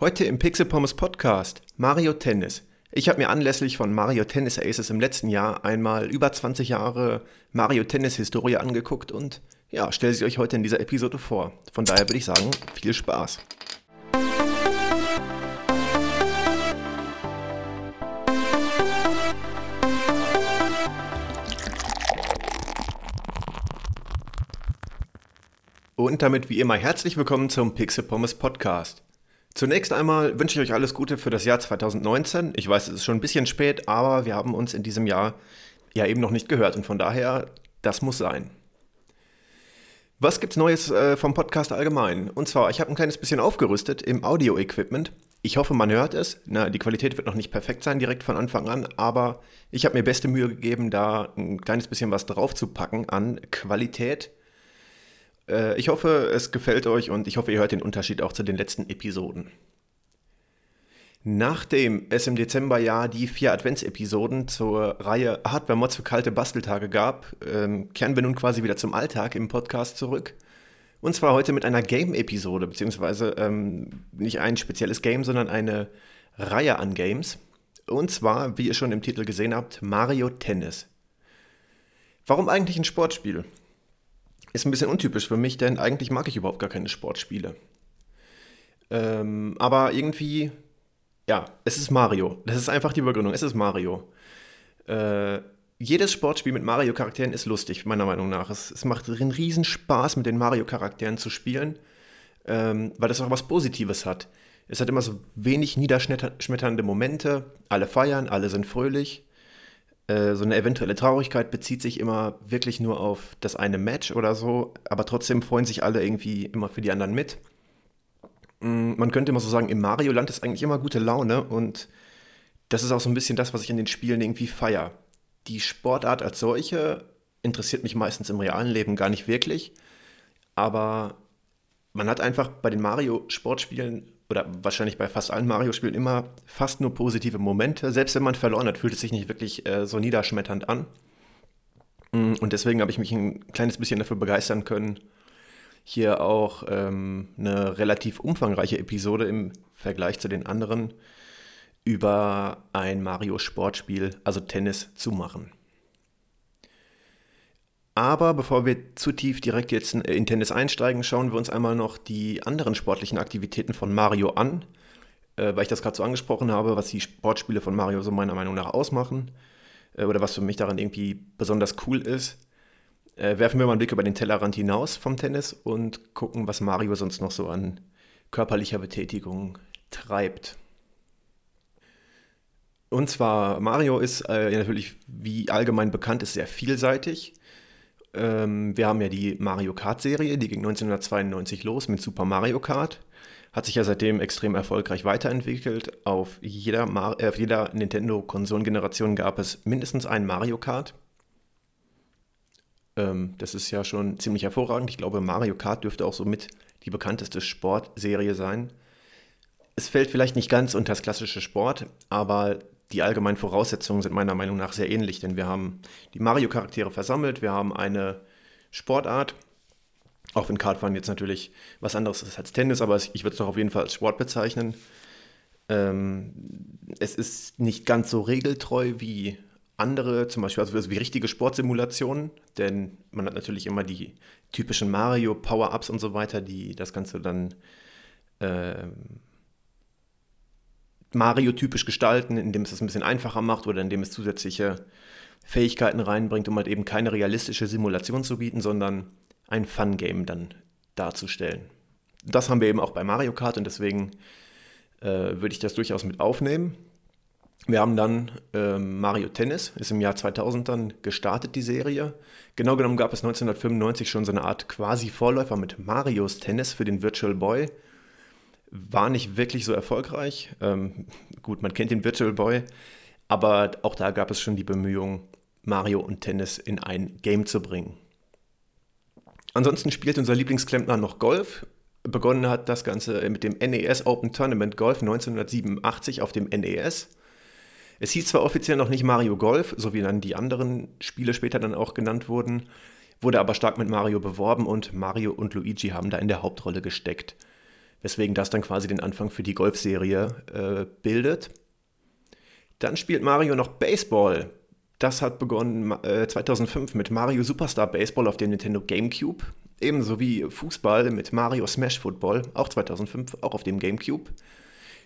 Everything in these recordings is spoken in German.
Heute im Pixel Pommes Podcast Mario Tennis. Ich habe mir anlässlich von Mario Tennis Aces im letzten Jahr einmal über 20 Jahre Mario Tennis Historie angeguckt und ja, stelle sie euch heute in dieser Episode vor. Von daher würde ich sagen, viel Spaß. Und damit wie immer herzlich willkommen zum Pixel Pommes Podcast. Zunächst einmal wünsche ich euch alles Gute für das Jahr 2019. Ich weiß, es ist schon ein bisschen spät, aber wir haben uns in diesem Jahr ja eben noch nicht gehört und von daher, das muss sein. Was gibt's Neues äh, vom Podcast allgemein? Und zwar, ich habe ein kleines bisschen aufgerüstet im Audio-Equipment. Ich hoffe, man hört es. Na, die Qualität wird noch nicht perfekt sein direkt von Anfang an, aber ich habe mir beste Mühe gegeben, da ein kleines bisschen was draufzupacken an Qualität. Äh, ich hoffe, es gefällt euch und ich hoffe, ihr hört den Unterschied auch zu den letzten Episoden. Nachdem es im Dezember ja die vier Adventsepisoden zur Reihe Hardware-Mods für kalte Basteltage gab, ähm, kehren wir nun quasi wieder zum Alltag im Podcast zurück. Und zwar heute mit einer Game-Episode, beziehungsweise ähm, nicht ein spezielles Game, sondern eine Reihe an Games. Und zwar, wie ihr schon im Titel gesehen habt, Mario Tennis. Warum eigentlich ein Sportspiel? Ist ein bisschen untypisch für mich, denn eigentlich mag ich überhaupt gar keine Sportspiele. Ähm, aber irgendwie, ja, es ist Mario. Das ist einfach die Begründung. Es ist Mario. Äh, jedes Sportspiel mit Mario-Charakteren ist lustig, meiner Meinung nach. Es, es macht einen riesen Spaß, mit den Mario-Charakteren zu spielen, ähm, weil das auch was Positives hat. Es hat immer so wenig niederschmetternde Momente. Alle feiern, alle sind fröhlich. Äh, so eine eventuelle Traurigkeit bezieht sich immer wirklich nur auf das eine Match oder so, aber trotzdem freuen sich alle irgendwie immer für die anderen mit. Mm, man könnte immer so sagen, im Mario-Land ist eigentlich immer gute Laune und das ist auch so ein bisschen das, was ich in den Spielen irgendwie feier. Die Sportart als solche interessiert mich meistens im realen Leben gar nicht wirklich, aber man hat einfach bei den Mario-Sportspielen oder wahrscheinlich bei fast allen Mario-Spielen immer fast nur positive Momente. Selbst wenn man verloren hat, fühlt es sich nicht wirklich äh, so niederschmetternd an. Mm, und deswegen habe ich mich ein kleines bisschen dafür begeistern können, hier auch ähm, eine relativ umfangreiche Episode im Vergleich zu den anderen über ein Mario-Sportspiel, also Tennis, zu machen. Aber bevor wir zu tief direkt jetzt in Tennis einsteigen, schauen wir uns einmal noch die anderen sportlichen Aktivitäten von Mario an, äh, weil ich das gerade so angesprochen habe, was die Sportspiele von Mario so meiner Meinung nach ausmachen äh, oder was für mich daran irgendwie besonders cool ist. Äh, werfen wir mal einen Blick über den Tellerrand hinaus vom Tennis und gucken, was Mario sonst noch so an körperlicher Betätigung treibt. Und zwar, Mario ist äh, natürlich, wie allgemein bekannt ist, sehr vielseitig. Ähm, wir haben ja die Mario Kart-Serie, die ging 1992 los mit Super Mario Kart. Hat sich ja seitdem extrem erfolgreich weiterentwickelt. Auf jeder, äh, jeder Nintendo-Konsolengeneration gab es mindestens ein Mario Kart. Ähm, das ist ja schon ziemlich hervorragend. Ich glaube, Mario Kart dürfte auch somit die bekannteste Sportserie sein. Es fällt vielleicht nicht ganz unter das klassische Sport, aber die allgemeinen Voraussetzungen sind meiner Meinung nach sehr ähnlich, denn wir haben die Mario-Charaktere versammelt, wir haben eine Sportart, auch wenn Kartfahren jetzt natürlich was anderes ist als Tennis, aber ich würde es doch auf jeden Fall als Sport bezeichnen. Ähm, es ist nicht ganz so regeltreu wie andere, zum Beispiel also wie richtige Sportsimulationen, denn man hat natürlich immer die typischen Mario-Power-Ups und so weiter, die das Ganze dann ähm, Mario-typisch gestalten, indem es das ein bisschen einfacher macht oder indem es zusätzliche Fähigkeiten reinbringt, um halt eben keine realistische Simulation zu bieten, sondern ein Fun-Game dann darzustellen. Das haben wir eben auch bei Mario Kart und deswegen äh, würde ich das durchaus mit aufnehmen. Wir haben dann äh, Mario Tennis, ist im Jahr 2000 dann gestartet, die Serie. Genau genommen gab es 1995 schon so eine Art quasi Vorläufer mit Marios Tennis für den Virtual Boy war nicht wirklich so erfolgreich. Ähm, gut, man kennt den Virtual Boy, aber auch da gab es schon die Bemühungen, Mario und Tennis in ein Game zu bringen. Ansonsten spielt unser Lieblingsklempner noch Golf. Begonnen hat das Ganze mit dem NES Open Tournament Golf 1987 auf dem NES. Es hieß zwar offiziell noch nicht Mario Golf, so wie dann die anderen Spiele später dann auch genannt wurden, wurde aber stark mit Mario beworben und Mario und Luigi haben da in der Hauptrolle gesteckt. Weswegen das dann quasi den Anfang für die Golfserie äh, bildet. Dann spielt Mario noch Baseball. Das hat begonnen äh, 2005 mit Mario Superstar Baseball auf dem Nintendo GameCube. Ebenso wie Fußball mit Mario Smash Football, auch 2005, auch auf dem GameCube.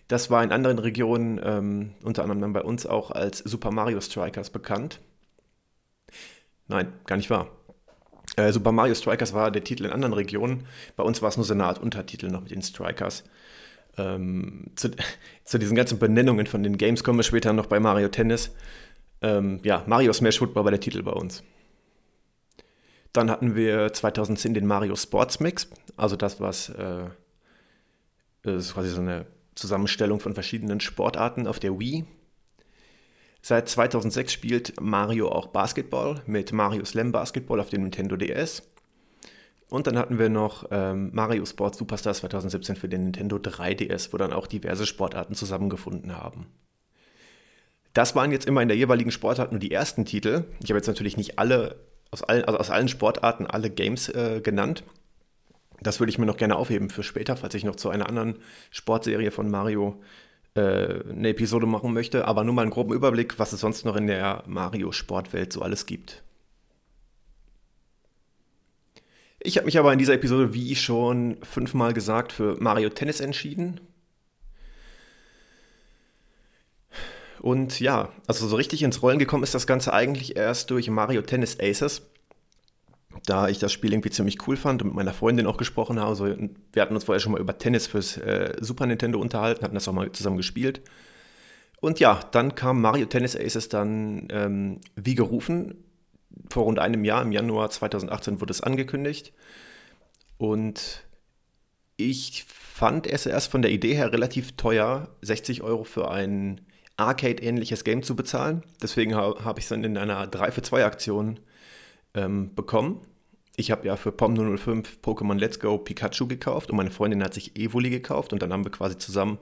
Das war in anderen Regionen, ähm, unter anderem dann bei uns auch als Super Mario Strikers bekannt. Nein, gar nicht wahr. Äh, Super Mario Strikers war der Titel in anderen Regionen. Bei uns war es nur so eine Art Untertitel noch mit den Strikers. Ähm, zu, zu, diesen ganzen Benennungen von den Games kommen wir später noch bei Mario Tennis. Ähm, ja, Mario Smash Football war der Titel bei uns. Dann hatten wir 2010 den Mario Sports Mix, also das, was äh, das ist quasi so eine Zusammenstellung von verschiedenen Sportarten auf der Wii. Seit 2006 spielt Mario auch Basketball mit Mario Slam Basketball auf dem Nintendo DS. Und dann hatten wir noch ähm, Mario Sports Superstars 2017 für den Nintendo 3DS, wo dann auch diverse Sportarten zusammengefunden haben. Das waren jetzt immer in der jeweiligen Sportart nur die ersten Titel. Ich habe jetzt natürlich nicht alle, aus allen, also aus allen Sportarten alle Games äh, genannt. Das würde ich mir noch gerne aufheben für später, falls ich noch zu einer anderen Sportserie von Mario eine Episode machen möchte. Aber nur mal einen groben Überblick, was es sonst noch in der Mario-Sportwelt so alles gibt. Ich habe mich aber in dieser Episode, wie schon fünfmal gesagt, für Mario Tennis entschieden. Und ja, also so richtig ins Rollen gekommen ist das Ganze eigentlich erst durch Mario Tennis Aces. Da ich das Spiel irgendwie ziemlich cool fand und mit meiner Freundin auch gesprochen habe. Also wir hatten uns vorher schon mal über Tennis fürs äh, Super Nintendo unterhalten, hatten das auch mal zusammen gespielt. Und ja, dann kam Mario Tennis Aces dann ähm, wie gerufen vor rund einem Jahr, im Januar 2018 wurde es angekündigt. Und ich fand es erst von der Idee her relativ teuer, 60 Euro für ein Arcade-ähnliches Game zu bezahlen. Deswegen habe hab ich es dann in einer 3 für 2 Aktion ähm, bekommen. Ich habe ja für POM005 Pokémon Let's Go Pikachu gekauft und meine Freundin hat sich Evoli gekauft und dann haben wir quasi zusammen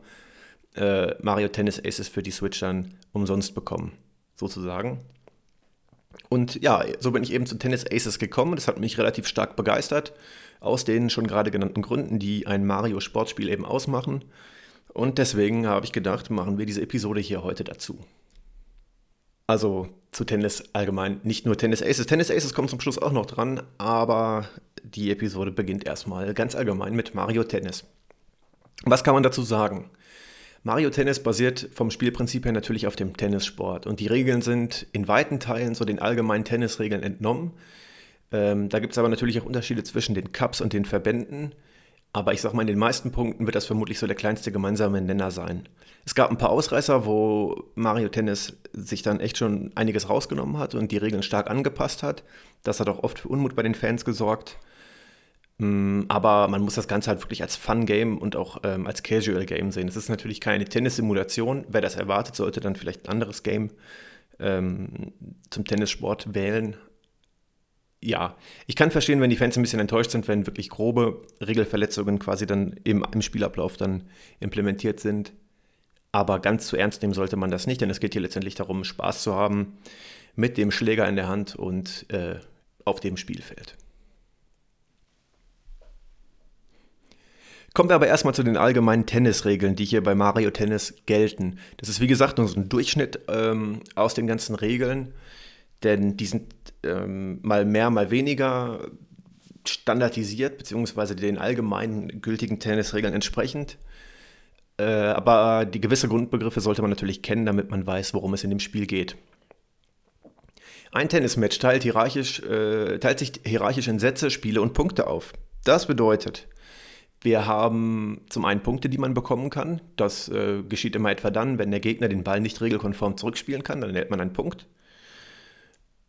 äh, Mario Tennis Aces für die Switch dann umsonst bekommen, sozusagen. Und ja, so bin ich eben zu Tennis Aces gekommen. Das hat mich relativ stark begeistert. Aus den schon gerade genannten Gründen, die ein Mario-Sportspiel eben ausmachen. Und deswegen habe ich gedacht, machen wir diese Episode hier heute dazu. Also zu Tennis allgemein, nicht nur Tennis Aces. Tennis Aces kommt zum Schluss auch noch dran, aber die Episode beginnt erstmal ganz allgemein mit Mario Tennis. Was kann man dazu sagen? Mario Tennis basiert vom Spielprinzip her natürlich auf dem Tennissport und die Regeln sind in weiten Teilen so den allgemeinen Tennisregeln entnommen. Ähm, da gibt es aber natürlich auch Unterschiede zwischen den Cups und den Verbänden. Aber ich sag mal, in den meisten Punkten wird das vermutlich so der kleinste gemeinsame Nenner sein. Es gab ein paar Ausreißer, wo Mario Tennis sich dann echt schon einiges rausgenommen hat und die Regeln stark angepasst hat. Das hat auch oft für Unmut bei den Fans gesorgt. Mm, aber man muss das Ganze halt wirklich als Fun-Game und auch ähm, als Casual-Game sehen. Es ist natürlich keine Tennissimulation. Wer das erwartet, sollte dann vielleicht ein anderes Game ähm, zum Tennissport wählen. Ja, ich kann verstehen, wenn die Fans ein bisschen enttäuscht sind, wenn wirklich grobe Regelverletzungen quasi dann im, im Spielablauf dann implementiert sind. Aber ganz zu ernst nehmen sollte man das nicht, denn es geht hier letztendlich darum, Spaß zu haben mit dem Schläger in der Hand und äh, auf dem Spielfeld. Kommen wir aber erstmal zu den allgemeinen Tennisregeln, die hier bei Mario Tennis gelten. Das ist wie gesagt nur so ein Durchschnitt ähm, aus den ganzen Regeln, denn die sind ähm, mal mehr, mal weniger standardisiert, beziehungsweise den allgemeinen gültigen Tennisregeln entsprechend. Äh, aber die gewisse Grundbegriffe sollte man natürlich kennen, damit man weiß, worum es in dem Spiel geht. Ein Tennismatch teilt, hierarchisch, äh, teilt sich hierarchisch in Sätze, Spiele und Punkte auf. Das bedeutet, wir haben zum einen Punkte, die man bekommen kann. Das äh, geschieht immer etwa dann, wenn der Gegner den Ball nicht regelkonform zurückspielen kann, dann erhält man einen Punkt.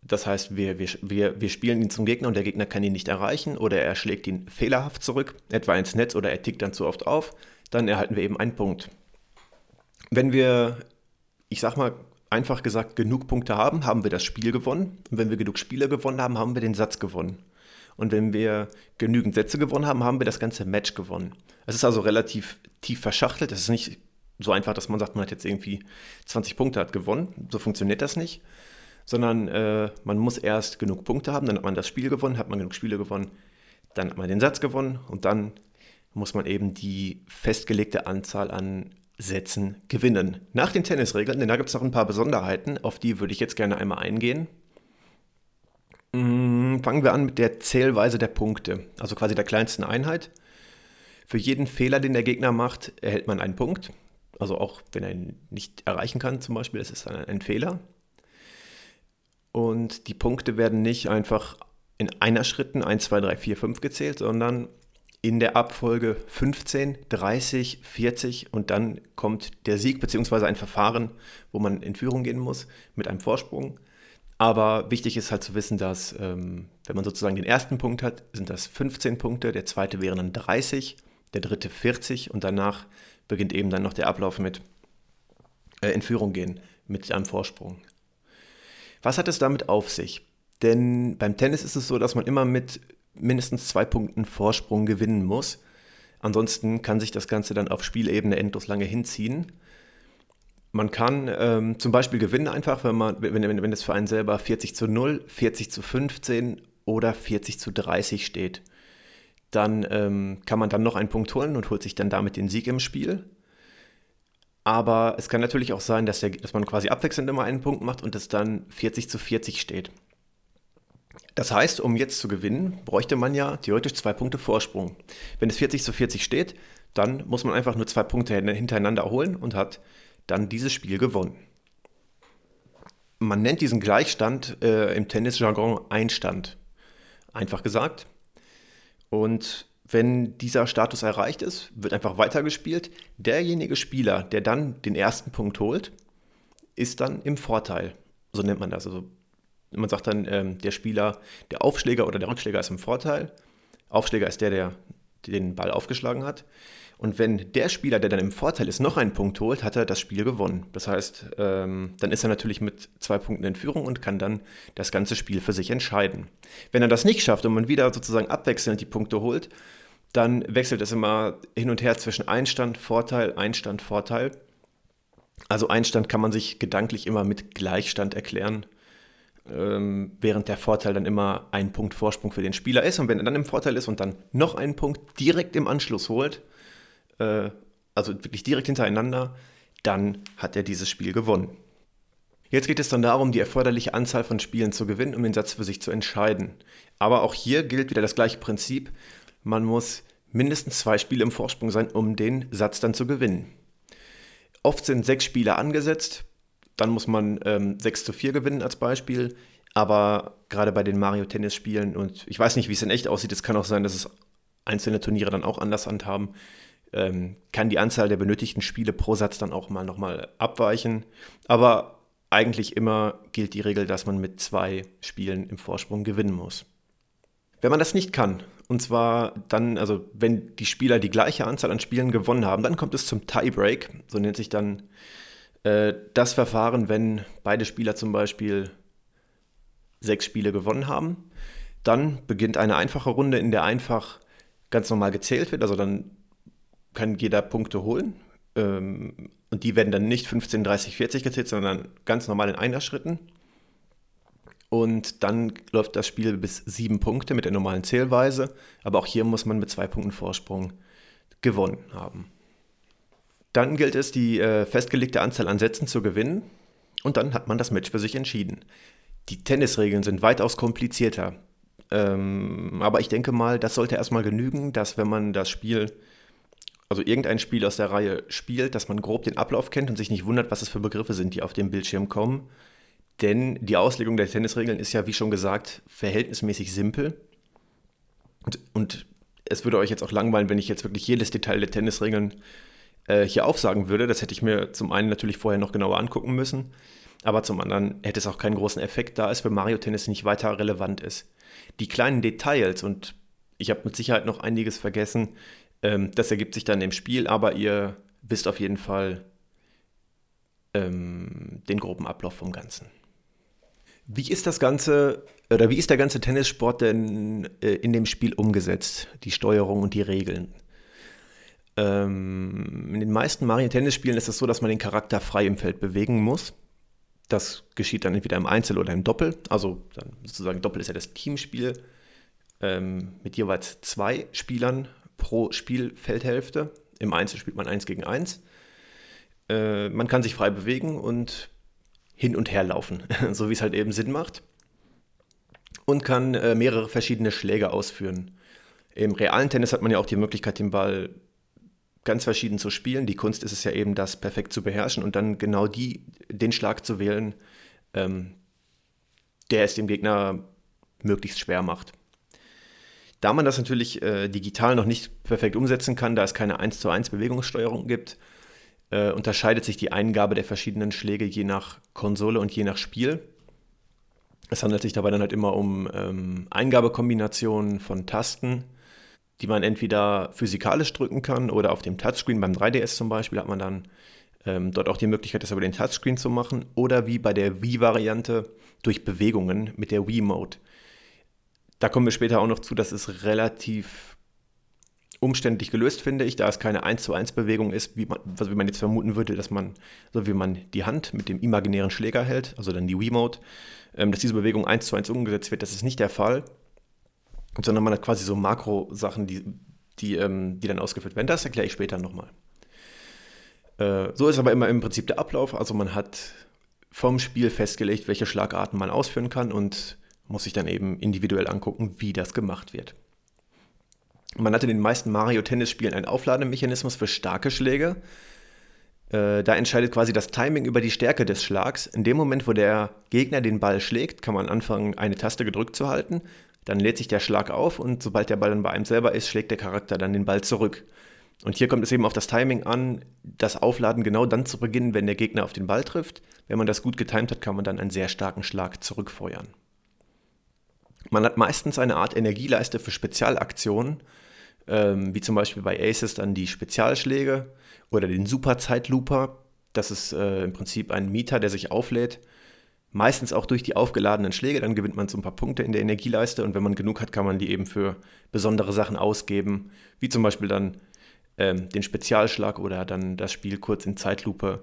Das heißt, wir, wir, wir, wir spielen ihn zum Gegner und der Gegner kann ihn nicht erreichen oder er schlägt ihn fehlerhaft zurück, etwa ins Netz oder er tickt dann zu oft auf, dann erhalten wir eben einen Punkt. Wenn wir, ich sag mal, einfach gesagt genug Punkte haben, haben wir das Spiel gewonnen. Und wenn wir genug Spiele gewonnen haben, haben wir den Satz gewonnen. Und wenn wir genügend Sätze gewonnen haben, haben wir das ganze Match gewonnen. Es ist also relativ tief verschachtelt. Es ist nicht so einfach, dass man sagt, man hat jetzt irgendwie 20 Punkte hat gewonnen. So funktioniert das nicht. Sondern äh, man muss erst genug Punkte haben, dann hat man das Spiel gewonnen, hat man genug Spiele gewonnen, dann hat man den Satz gewonnen und dann muss man eben die festgelegte Anzahl an Sätzen gewinnen. Nach den Tennisregeln, denn da gibt es noch ein paar Besonderheiten, auf die würde ich jetzt gerne einmal eingehen. Mm, fangen wir an mit der Zählweise der Punkte, also quasi der kleinsten Einheit. Für jeden Fehler, den der Gegner macht, erhält man einen Punkt. Also auch wenn er ihn nicht erreichen kann, zum Beispiel, das ist ein, ein Fehler. Und die Punkte werden nicht einfach in einer Schritten 1, 2, 3, 4, 5 gezählt, sondern in der Abfolge 15, 30, 40 und dann kommt der Sieg bzw. ein Verfahren, wo man in Führung gehen muss mit einem Vorsprung. Aber wichtig ist halt zu wissen, dass ähm, wenn man sozusagen den ersten Punkt hat, sind das 15 Punkte, der zweite wären dann 30, der dritte 40 und danach beginnt eben dann noch der Ablauf mit äh, in Führung gehen mit einem Vorsprung. Was hat es damit auf sich? Denn beim Tennis ist es so, dass man immer mit mindestens zwei Punkten Vorsprung gewinnen muss. Ansonsten kann sich das Ganze dann auf Spielebene endlos lange hinziehen. Man kann ähm, zum Beispiel gewinnen einfach, wenn, man, wenn, wenn, wenn für einen selber 40 zu 0, 40 zu 15 oder 40 zu 30 steht. Dann ähm, kann man dann noch einen Punkt holen und holt sich dann damit den Sieg im Spiel. Aber es kann natürlich auch sein, dass, der, dass man quasi abwechselnd immer einen Punkt macht und es dann 40 zu 40 steht. Das heißt, um jetzt zu gewinnen, bräuchte man ja theoretisch zwei Punkte Vorsprung. Wenn es 40 zu 40 steht, dann muss man einfach nur zwei Punkte hintereinander holen und hat dann dieses Spiel gewonnen. Man nennt diesen Gleichstand äh, im Tennisjargon Einstand. Einfach gesagt. Und wenn dieser Status erreicht ist, wird einfach weitergespielt. Derjenige Spieler, der dann den ersten Punkt holt, ist dann im Vorteil. So nennt man das. Also man sagt dann, ähm, der Spieler, der Aufschläger oder der Rückschläger ist im Vorteil. Aufschläger ist der, der den Ball aufgeschlagen hat. Und wenn der Spieler, der dann im Vorteil ist, noch einen Punkt holt, hat er das Spiel gewonnen. Das heißt, ähm, dann ist er natürlich mit zwei Punkten in Führung und kann dann das ganze Spiel für sich entscheiden. Wenn er das nicht schafft und man wieder sozusagen abwechselnd die Punkte holt, dann wechselt es immer hin und her zwischen Einstand, Vorteil, Einstand, Vorteil. Also Einstand kann man sich gedanklich immer mit Gleichstand erklären ähm, während der Vorteil dann immer ein Punkt Vorsprung für den Spieler ist. Und wenn er dann im Vorteil ist und dann noch einen Punkt direkt im Anschluss holt, äh, also wirklich direkt hintereinander, dann hat er dieses Spiel gewonnen. Jetzt geht es dann darum, die erforderliche Anzahl von Spielen zu gewinnen, um den Satz für sich zu entscheiden. Aber auch hier gilt wieder das gleiche Prinzip. Man muss mindestens zwei Spiele im Vorsprung sein, um den Satz dann zu gewinnen. Oft sind sechs Spiele angesetzt, dann muss man ähm, 6 zu 4 gewinnen als Beispiel. Aber gerade bei den Mario-Tennis-Spielen, und ich weiß nicht, wie es in echt aussieht, es kann auch sein, dass es einzelne Turniere dann auch anders handhaben, ähm, kann die Anzahl der benötigten Spiele pro Satz dann auch mal nochmal abweichen. Aber eigentlich immer gilt die Regel, dass man mit zwei Spielen im Vorsprung gewinnen muss. Wenn man das nicht kann, und zwar dann, also wenn die Spieler die gleiche Anzahl an Spielen gewonnen haben, dann kommt es zum Tiebreak, so nennt sich dann äh, das Verfahren, wenn beide Spieler zum Beispiel sechs Spiele gewonnen haben, dann beginnt eine einfache Runde, in der einfach ganz normal gezählt wird. Also dann kann jeder Punkte holen. Ähm, und die werden dann nicht 15, 30, 40 gezählt, sondern ganz normal in einer Schritten. Und dann läuft das Spiel bis sieben Punkte mit der normalen Zählweise. Aber auch hier muss man mit zwei Punkten Vorsprung gewonnen haben. Dann gilt es, die äh, festgelegte Anzahl an Sätzen zu gewinnen und dann hat man das Match für sich entschieden. Die Tennisregeln sind weitaus komplizierter. Ähm, aber ich denke mal, das sollte erstmal genügen, dass wenn man das Spiel, also irgendein Spiel aus der Reihe spielt, dass man grob den Ablauf kennt und sich nicht wundert, was es für Begriffe sind, die auf dem Bildschirm kommen. Denn die Auslegung der Tennisregeln ist ja, wie schon gesagt, verhältnismäßig simpel. Und, und es würde euch jetzt auch langweilen, wenn ich jetzt wirklich jedes Detail der Tennisregeln äh, hier aufsagen würde. Das hätte ich mir zum einen natürlich vorher noch genauer angucken müssen, aber zum anderen hätte es auch keinen großen Effekt, da es für Mario Tennis nicht weiter relevant ist. Die kleinen Details und ich habe mit Sicherheit noch einiges vergessen, ähm, das ergibt sich dann im Spiel, aber ihr wisst auf jeden Fall ähm, den groben Ablauf vom Ganzen. Wie ist das Ganze oder wie ist der ganze Tennissport denn äh, in dem Spiel umgesetzt? Die Steuerung und die Regeln? Ähm, in den meisten Mario-Tennis-Spielen ist es so, dass man den Charakter frei im Feld bewegen muss. Das geschieht dann entweder im Einzel oder im Doppel. Also dann sozusagen Doppel ist ja das Teamspiel ähm, mit jeweils zwei Spielern pro Spielfeldhälfte. Im Einzel spielt man 1 gegen 1. Äh, man kann sich frei bewegen und hin und her laufen, so wie es halt eben Sinn macht. Und kann äh, mehrere verschiedene Schläge ausführen. Im realen Tennis hat man ja auch die Möglichkeit, den Ball ganz verschieden zu spielen. Die Kunst ist es ja eben, das perfekt zu beherrschen und dann genau die, den Schlag zu wählen, ähm, der es dem Gegner möglichst schwer macht. Da man das natürlich äh, digital noch nicht perfekt umsetzen kann, da es keine 1 zu 1 Bewegungssteuerung gibt, äh, unterscheidet sich die Eingabe der verschiedenen Schläge je nach Konsole und je nach Spiel. Es handelt sich dabei dann halt immer um ähm, Eingabekombinationen von Tasten, die man entweder physikalisch drücken kann oder auf dem Touchscreen beim 3DS zum Beispiel hat man dann ähm, dort auch die Möglichkeit, das über den Touchscreen zu machen oder wie bei der Wii-Variante durch Bewegungen mit der Wii-Mode. Da kommen wir später auch noch zu, das ist relativ umständlich gelöst, finde ich, da es keine 1 zu 1 Bewegung ist, wie man, also wie man jetzt vermuten würde, dass man, so wie man die Hand mit dem imaginären Schläger hält, also dann die Wii-Mode, ähm, dass diese Bewegung 1 zu 1 umgesetzt wird, das ist nicht der Fall, sondern man hat quasi so Makro-Sachen, die, die, ähm, die dann ausgeführt werden. Das erkläre ich später nochmal. Äh, so ist aber immer im Prinzip der Ablauf, also man hat vom Spiel festgelegt, welche Schlagarten man ausführen kann und muss sich dann eben individuell angucken, wie das gemacht wird. Man hat in den meisten Mario-Tennis-Spielen einen Auflademechanismus für starke Schläge. Äh, da entscheidet quasi das Timing über die Stärke des Schlags. In dem Moment, wo der Gegner den Ball schlägt, kann man anfangen, eine Taste gedrückt zu halten. Dann lädt sich der Schlag auf und sobald der Ball dann bei einem selber ist, schlägt der Charakter dann den Ball zurück. Und hier kommt es eben auf das Timing an, das Aufladen genau dann zu beginnen, wenn der Gegner auf den Ball trifft. Wenn man das gut getimt hat, kann man dann einen sehr starken Schlag zurückfeuern. Man hat meistens eine Art Energieleiste für Spezialaktionen, ähm, wie zum Beispiel bei Aces dann die Spezialschläge oder den Super Zeitlooper. Das ist äh, im Prinzip ein Mieter, der sich auflädt. Meistens auch durch die aufgeladenen Schläge, dann gewinnt man so ein paar Punkte in der Energieleiste und wenn man genug hat, kann man die eben für besondere Sachen ausgeben, wie zum Beispiel dann ähm, den Spezialschlag oder dann das Spiel kurz in Zeitlupe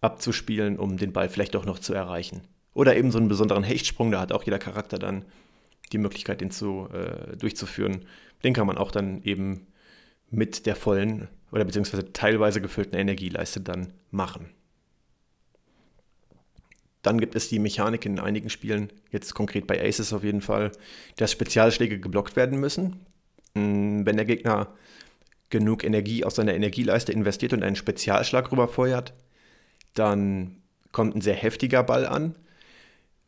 abzuspielen, um den Ball vielleicht doch noch zu erreichen. Oder eben so einen besonderen Hechtsprung, da hat auch jeder Charakter dann die Möglichkeit, den zu, äh, durchzuführen. Den kann man auch dann eben mit der vollen oder beziehungsweise teilweise gefüllten Energieleiste dann machen. Dann gibt es die Mechanik in einigen Spielen, jetzt konkret bei Aces auf jeden Fall, dass Spezialschläge geblockt werden müssen. Hm, wenn der Gegner genug Energie aus seiner Energieleiste investiert und einen Spezialschlag rüberfeuert, dann kommt ein sehr heftiger Ball an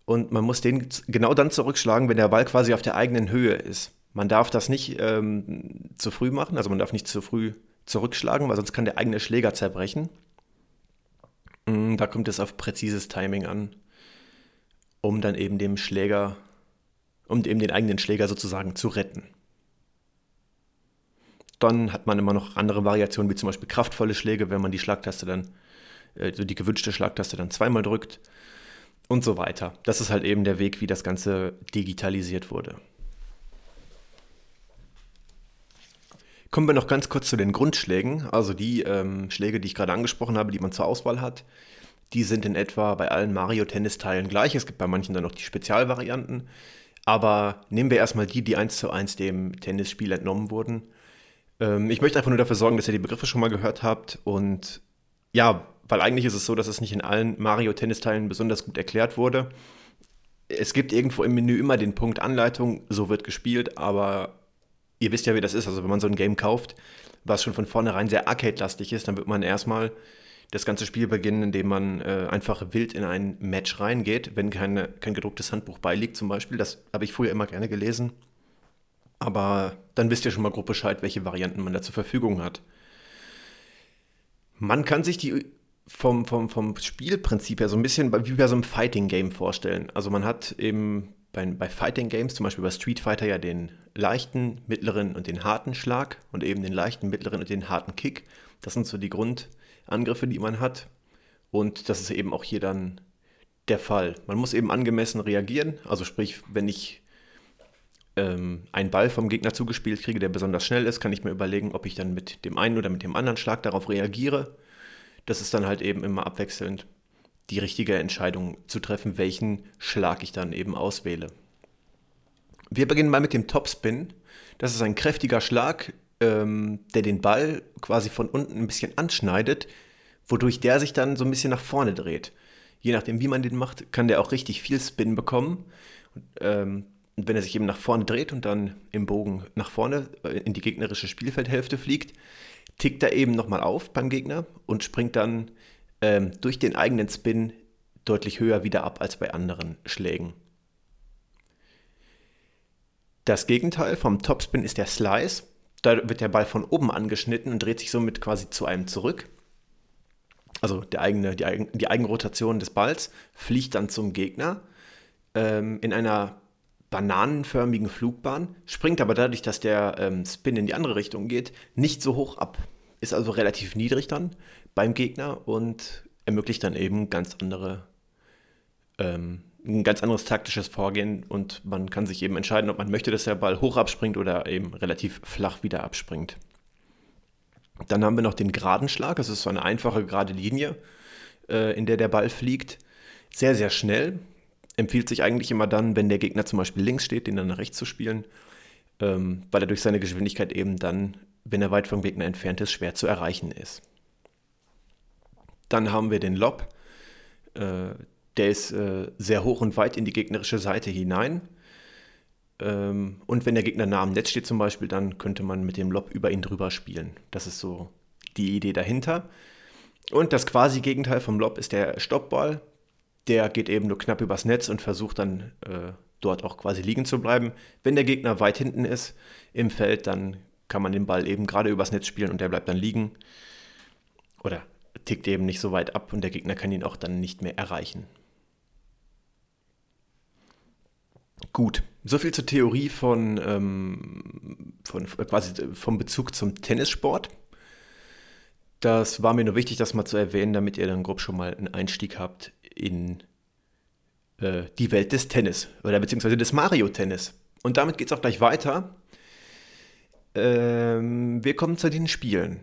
und man muss den genau dann zurückschlagen, wenn der Ball quasi auf der eigenen Höhe ist. Man darf das nicht ähm, zu früh machen, also man darf nicht zu früh zurückschlagen, weil sonst kann der eigene Schläger zerbrechen. Mm, da kommt es auf präzises Timing an, um dann eben dem Schläger, um eben den eigenen Schläger sozusagen zu retten. Dann hat man immer noch andere Variationen, wie zum Beispiel kraftvolle Schläge, wenn man die Schlagtaste dann, also die gewünschte Schlagtaste dann zweimal drückt und so weiter. Das ist halt eben der Weg, wie das Ganze digitalisiert wurde. Kommen wir noch ganz kurz zu den Grundschlägen. Also die ähm, Schläge, die ich gerade angesprochen habe, die man zur Auswahl hat, die sind in etwa bei allen Mario-Tennis-Teilen gleich. Es gibt bei manchen dann noch die Spezialvarianten. Aber nehmen wir erstmal die, die eins zu eins dem Tennisspiel entnommen wurden. Ähm, ich möchte einfach nur dafür sorgen, dass ihr die Begriffe schon mal gehört habt und ja, weil eigentlich ist es so, dass es nicht in allen Mario-Tennis-Teilen besonders gut erklärt wurde. Es gibt irgendwo im Menü immer den Punkt Anleitung, so wird gespielt, aber ihr wisst ja, wie das ist. Also wenn man so ein Game kauft, was schon von vornherein sehr arcade-lastig ist, dann wird man erstmal das ganze Spiel beginnen, indem man äh, einfach wild in ein Match reingeht, wenn keine, kein gedrucktes Handbuch beiliegt zum Beispiel. Das habe ich früher immer gerne gelesen. Aber dann wisst ihr schon mal grob Bescheid, welche Varianten man da zur Verfügung hat. Man kann sich die vom, vom, vom Spielprinzip her so ein bisschen wie bei so einem Fighting-Game vorstellen. Also man hat eben bei, bei Fighting-Games, zum Beispiel bei Street Fighter, ja den leichten, mittleren und den harten Schlag und eben den leichten, mittleren und den harten Kick. Das sind so die Grundangriffe, die man hat. Und das ist eben auch hier dann der Fall. Man muss eben angemessen reagieren. Also sprich, wenn ich ähm, einen Ball vom Gegner zugespielt kriege, der besonders schnell ist, kann ich mir überlegen, ob ich dann mit dem einen oder mit dem anderen Schlag darauf reagiere. Das ist dann halt eben immer abwechselnd die richtige Entscheidung zu treffen, welchen Schlag ich dann eben auswähle. Wir beginnen mal mit dem Topspin. Das ist ein kräftiger Schlag, ähm, der den Ball quasi von unten ein bisschen anschneidet, wodurch der sich dann so ein bisschen nach vorne dreht. Je nachdem, wie man den macht, kann der auch richtig viel Spin bekommen. Und, ähm, wenn er sich eben nach vorne dreht und dann im Bogen nach vorne äh, in die gegnerische Spielfeldhälfte fliegt, tickt er eben nochmal auf beim Gegner und springt dann ähm, durch den eigenen Spin deutlich höher wieder ab als bei anderen Schlägen. Das Gegenteil vom Topspin ist der Slice. Da wird der Ball von oben angeschnitten und dreht sich somit quasi zu einem zurück. Also der eigene, die, Eigen, die Eigenrotation des Balls fliegt dann zum Gegner ähm, in einer bananenförmigen Flugbahn, springt aber dadurch, dass der ähm, Spin in die andere Richtung geht, nicht so hoch ab. Ist also relativ niedrig dann beim Gegner und ermöglicht dann eben ganz andere ähm, ein ganz anderes taktisches Vorgehen und man kann sich eben entscheiden, ob man möchte, dass der Ball hoch abspringt oder eben relativ flach wieder abspringt. Dann haben wir noch den geraden Schlag, das ist so eine einfache gerade Linie, äh, in der der Ball fliegt. Sehr, sehr schnell. Empfiehlt sich eigentlich immer dann, wenn der Gegner zum Beispiel links steht, den dann nach rechts zu spielen, ähm, weil er durch seine Geschwindigkeit eben dann, wenn er weit vom Gegner entfernt ist, schwer zu erreichen ist. Dann haben wir den Lob. Äh, der ist äh, sehr hoch und weit in die gegnerische Seite hinein. Ähm, und wenn der Gegner nah am Netz steht zum Beispiel, dann könnte man mit dem Lob über ihn drüber spielen. Das ist so die Idee dahinter. Und das quasi Gegenteil vom Lob ist der Stoppball. Der geht eben nur knapp übers Netz und versucht dann äh, dort auch quasi liegen zu bleiben. Wenn der Gegner weit hinten ist im Feld, dann kann man den Ball eben gerade übers Netz spielen und der bleibt dann liegen. Oder tickt eben nicht so weit ab und der Gegner kann ihn auch dann nicht mehr erreichen. Gut, soviel zur Theorie von, ähm, von quasi vom Bezug zum Tennissport. Das war mir nur wichtig, das mal zu erwähnen, damit ihr dann grob schon mal einen Einstieg habt in äh, die Welt des Tennis oder beziehungsweise des Mario-Tennis. Und damit geht es auch gleich weiter. Ähm, wir kommen zu den Spielen.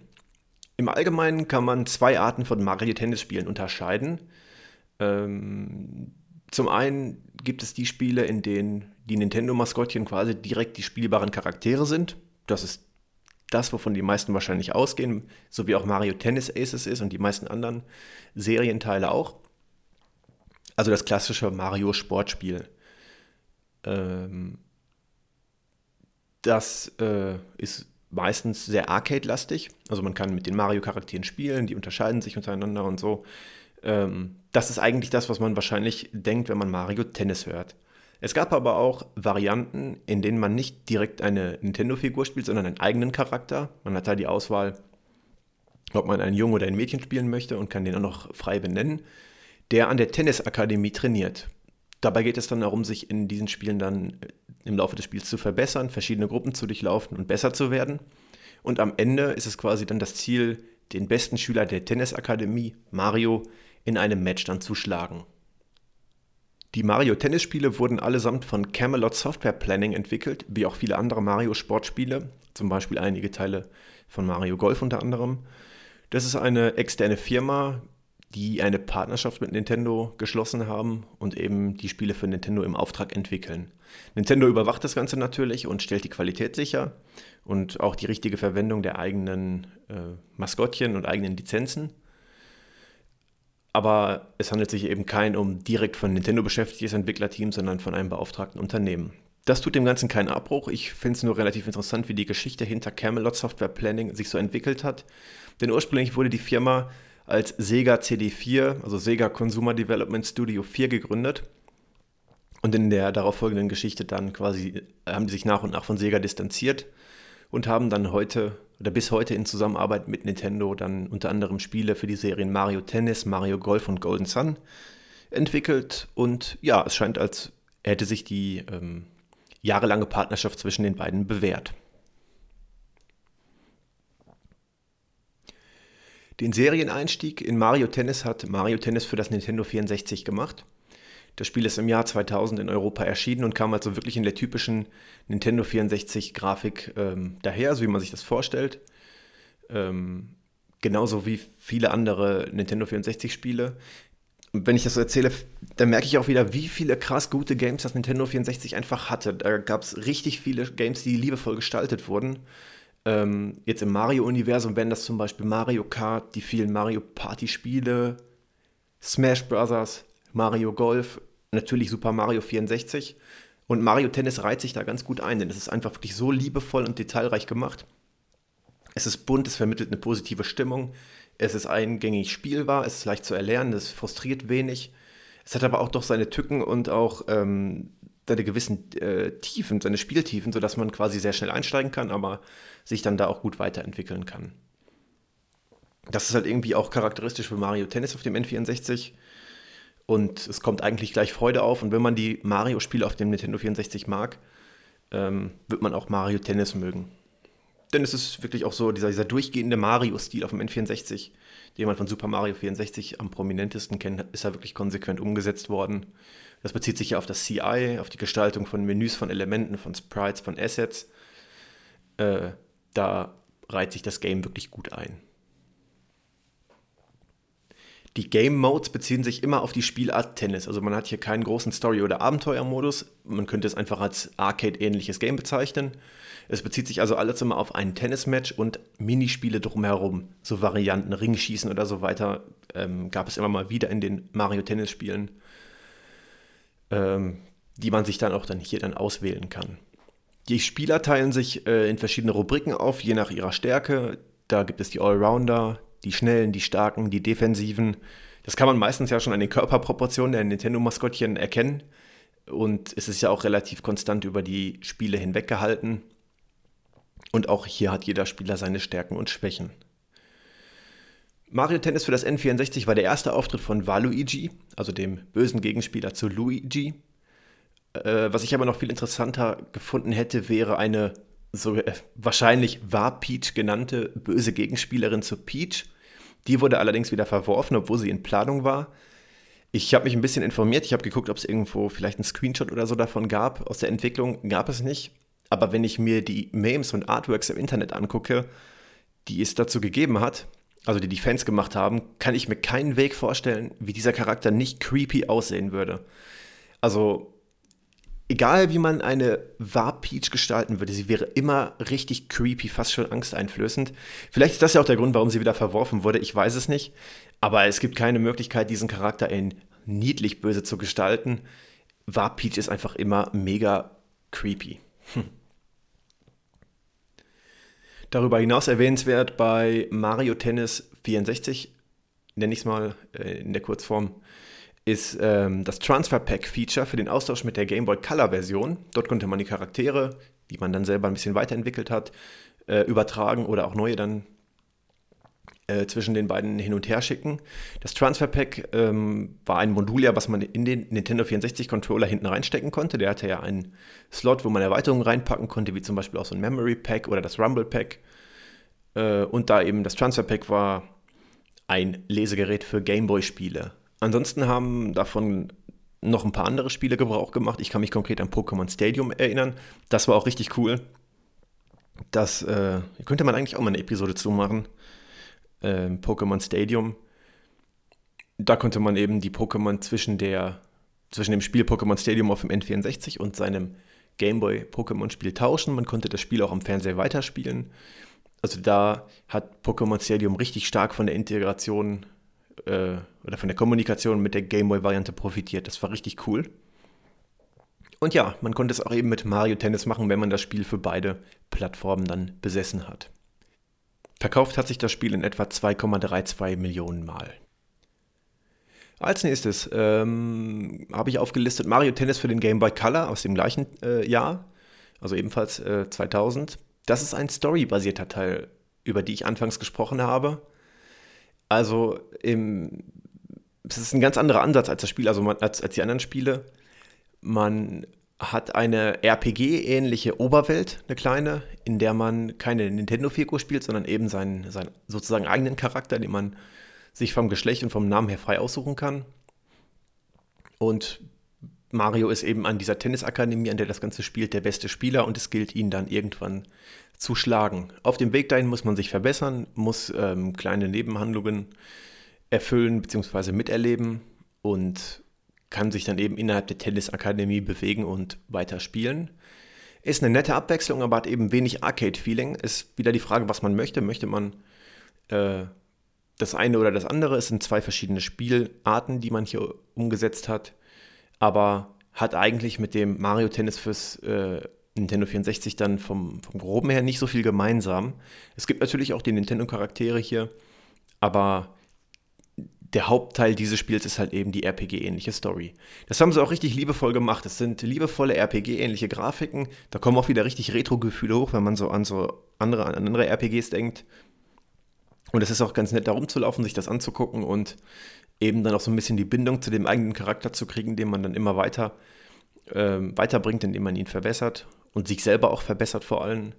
Im Allgemeinen kann man zwei Arten von Mario-Tennis-Spielen unterscheiden. Ähm, zum einen gibt es die Spiele, in denen die Nintendo-Maskottchen quasi direkt die spielbaren Charaktere sind. Das ist das, wovon die meisten wahrscheinlich ausgehen, so wie auch Mario Tennis Aces ist und die meisten anderen Serienteile auch. Also das klassische Mario-Sportspiel. Ähm, das äh, ist meistens sehr arcade-lastig. Also man kann mit den Mario-Charakteren spielen, die unterscheiden sich untereinander und so. Ähm, das ist eigentlich das, was man wahrscheinlich denkt, wenn man Mario Tennis hört. Es gab aber auch Varianten, in denen man nicht direkt eine Nintendo-Figur spielt, sondern einen eigenen Charakter. Man hat da die Auswahl, ob man einen Jungen oder ein Mädchen spielen möchte und kann den auch noch frei benennen, der an der Tennisakademie trainiert. Dabei geht es dann darum, sich in diesen Spielen dann äh, im Laufe des Spiels zu verbessern, verschiedene Gruppen zu durchlaufen und besser zu werden. Und am Ende ist es quasi dann das Ziel, den besten Schüler der Tennisakademie, Mario, in einem Match dann zu schlagen. Die Mario-Tennisspiele wurden allesamt von Camelot Software Planning entwickelt, wie auch viele andere Mario-Sportspiele, zum Beispiel einige Teile von Mario Golf unter anderem. Das ist eine externe Firma, die eine Partnerschaft mit Nintendo geschlossen haben und eben die Spiele für Nintendo im Auftrag entwickeln. Nintendo überwacht das Ganze natürlich und stellt die Qualität sicher und auch die richtige Verwendung der eigenen äh, Maskottchen und eigenen Lizenzen aber es handelt sich eben kein um direkt von Nintendo beschäftigtes Entwicklerteam, sondern von einem beauftragten Unternehmen. Das tut dem Ganzen keinen Abbruch. Ich finde es nur relativ interessant, wie die Geschichte hinter Camelot Software Planning sich so entwickelt hat. Denn ursprünglich wurde die Firma als Sega CD4, also Sega Consumer Development Studio 4 gegründet. Und in der darauffolgenden Geschichte dann quasi haben die sich nach und nach von Sega distanziert und haben dann heute oder bis heute in Zusammenarbeit mit Nintendo dann unter anderem Spiele für die Serien Mario Tennis, Mario Golf und Golden Sun entwickelt. Und ja, es scheint, als hätte sich die ähm, jahrelange Partnerschaft zwischen den beiden bewährt. Den Serieneinstieg in Mario Tennis hat Mario Tennis für das Nintendo 64 gemacht. Das Spiel ist im Jahr 2000 in Europa erschienen und kam also wirklich in der typischen Nintendo 64-Grafik ähm, daher, so wie man sich das vorstellt. Ähm, genauso wie viele andere Nintendo 64-Spiele. Und wenn ich das so erzähle, dann merke ich auch wieder, wie viele krass gute Games das Nintendo 64 einfach hatte. Da gab es richtig viele Games, die liebevoll gestaltet wurden. Ähm, jetzt im Mario-Universum wären das zum Beispiel Mario Kart, die vielen Mario Party-Spiele, Smash Bros., Mario Golf, natürlich Super Mario 64. Und Mario Tennis reiht sich da ganz gut ein, denn es ist einfach wirklich so liebevoll und detailreich gemacht. Es ist bunt, es vermittelt eine positive Stimmung, es ist eingängig spielbar, es ist leicht zu erlernen, es frustriert wenig. Es hat aber auch doch seine Tücken und auch ähm, seine gewissen äh, Tiefen, seine Spieltiefen, sodass man quasi sehr schnell einsteigen kann, aber sich dann da auch gut weiterentwickeln kann. Das ist halt irgendwie auch charakteristisch für Mario Tennis auf dem N64. Und es kommt eigentlich gleich Freude auf. Und wenn man die Mario-Spiele auf dem Nintendo 64 mag, ähm, wird man auch Mario Tennis mögen. Denn es ist wirklich auch so dieser, dieser durchgehende Mario-Stil auf dem N64, den man von Super Mario 64 am prominentesten kennt, ist ja wirklich konsequent umgesetzt worden. Das bezieht sich ja auf das CI, auf die Gestaltung von Menüs, von Elementen, von Sprites, von Assets. Äh, da reiht sich das Game wirklich gut ein. Die Game Modes beziehen sich immer auf die Spielart Tennis. Also man hat hier keinen großen Story- oder Abenteuermodus. Man könnte es einfach als Arcade-ähnliches Game bezeichnen. Es bezieht sich also alles immer auf ein Tennismatch und Minispiele drumherum. So Varianten, Ringschießen oder so weiter ähm, gab es immer mal wieder in den Mario-Tennis-Spielen ähm, die man sich dann auch dann hier dann auswählen kann. Die Spieler teilen sich äh, in verschiedene Rubriken auf, je nach ihrer Stärke. Da gibt es die Allrounder, die Schnellen, die Starken, die Defensiven. Das kann man meistens ja schon an den Körperproportionen der Nintendo-Maskottchen erkennen. Und es ist ja auch relativ konstant über die Spiele hinweg gehalten. Und auch hier hat jeder Spieler seine Stärken und Schwächen. Mario Tennis für das N64 war der erste Auftritt von Waluigi, also dem bösen Gegenspieler zu Luigi. Äh, was ich aber noch viel interessanter gefunden hätte, wäre eine so äh, wahrscheinlich war Peach genannte böse Gegenspielerin zu Peach. Die wurde allerdings wieder verworfen, obwohl sie in Planung war. Ich habe mich ein bisschen informiert, ich habe geguckt, ob es irgendwo vielleicht einen Screenshot oder so davon gab. Aus der Entwicklung gab es nicht. Aber wenn ich mir die Memes und Artworks im Internet angucke, die es dazu gegeben hat, also die die Fans gemacht haben, kann ich mir keinen Weg vorstellen, wie dieser Charakter nicht creepy aussehen würde. Also, egal wie man eine War-Peach gestalten würde, sie wäre immer richtig creepy, fast schon angsteinflößend. Vielleicht ist das ja auch der Grund, warum sie wieder verworfen wurde, ich weiß es nicht. Aber es gibt keine Möglichkeit, diesen Charakter in niedlich böse zu gestalten. War-Peach ist einfach immer mega creepy. Hm. Darüber hinaus erwähnenswert bei Mario Tennis 64, nenne ich es mal äh, in der Kurzform, ist ähm, das Transfer Pack Feature für den Austausch mit der Game Boy Color Version. Dort konnte man die Charaktere, die man dann selber ein bisschen weiterentwickelt hat, äh, übertragen oder auch neue dann äh, zwischen den beiden hin und her schicken. Das Transfer Pack ähm, war ein Modul, ja, was man in den Nintendo 64 Controller hinten reinstecken konnte. Der hatte ja einen Slot, wo man Erweiterungen reinpacken konnte, wie zum Beispiel auch so ein Memory Pack oder das Rumble Pack. Äh, und da eben das Transfer Pack war ein Lesegerät für Gameboy-Spiele. Ansonsten haben davon noch ein paar andere Spiele Gebrauch gemacht. Ich kann mich konkret an Pokémon Stadium erinnern. Das war auch richtig cool. Das äh, könnte man eigentlich auch mal eine Episode zu machen äh, Pokémon Stadium. Da konnte man eben die Pokémon zwischen, der, zwischen dem Spiel Pokémon Stadium auf dem N64 und seinem Gameboy Pokémon-Spiel tauschen. Man konnte das Spiel auch am Fernseher weiterspielen. Also da hat Pokémon Stadium richtig stark von der Integration äh, oder von der Kommunikation mit der Gameboy-Variante profitiert. Das war richtig cool. Und ja, man konnte es auch eben mit Mario Tennis machen, wenn man das Spiel für beide Plattformen dann besessen hat. Verkauft hat sich das Spiel in etwa 2,32 Millionen Mal. Als nächstes ähm, habe ich aufgelistet Mario Tennis für den Game Boy Color aus dem gleichen äh, Jahr, also ebenfalls äh, 2000. Das ist ein storybasierter Teil, über die ich anfangs gesprochen habe. Also es ist ein ganz anderer Ansatz als das Spiel, also man, als, als die anderen Spiele. Man hat eine RPG-ähnliche Oberwelt, eine kleine, in der man keine Nintendo-Figur spielt, sondern eben seinen, seinen sozusagen eigenen Charakter, den man sich vom Geschlecht und vom Namen her frei aussuchen kann. Und Mario ist eben an dieser Tennisakademie, an der das Ganze spielt, der beste Spieler und es gilt, ihn dann irgendwann zu schlagen. Auf dem Weg dahin muss man sich verbessern, muss ähm, kleine Nebenhandlungen erfüllen bzw. miterleben und kann sich dann eben innerhalb der Tennisakademie bewegen und weiter spielen. Ist eine nette Abwechslung, aber hat eben wenig Arcade-Feeling. Ist wieder die Frage, was man möchte. Möchte man äh, das eine oder das andere? Es sind zwei verschiedene Spielarten, die man hier umgesetzt hat. Aber hat eigentlich mit dem Mario Tennis fürs äh, Nintendo 64 dann vom, vom Groben her nicht so viel gemeinsam. Es gibt natürlich auch die Nintendo-Charaktere hier, aber der Hauptteil dieses Spiels ist halt eben die RPG-ähnliche Story. Das haben sie auch richtig liebevoll gemacht. Es sind liebevolle RPG-ähnliche Grafiken. Da kommen auch wieder richtig Retro-Gefühle hoch, wenn man so an so andere, an andere RPGs denkt. Und es ist auch ganz nett, da rumzulaufen, sich das anzugucken und eben dann auch so ein bisschen die Bindung zu dem eigenen Charakter zu kriegen, den man dann immer weiter äh, weiterbringt, indem man ihn verbessert und sich selber auch verbessert vor allem.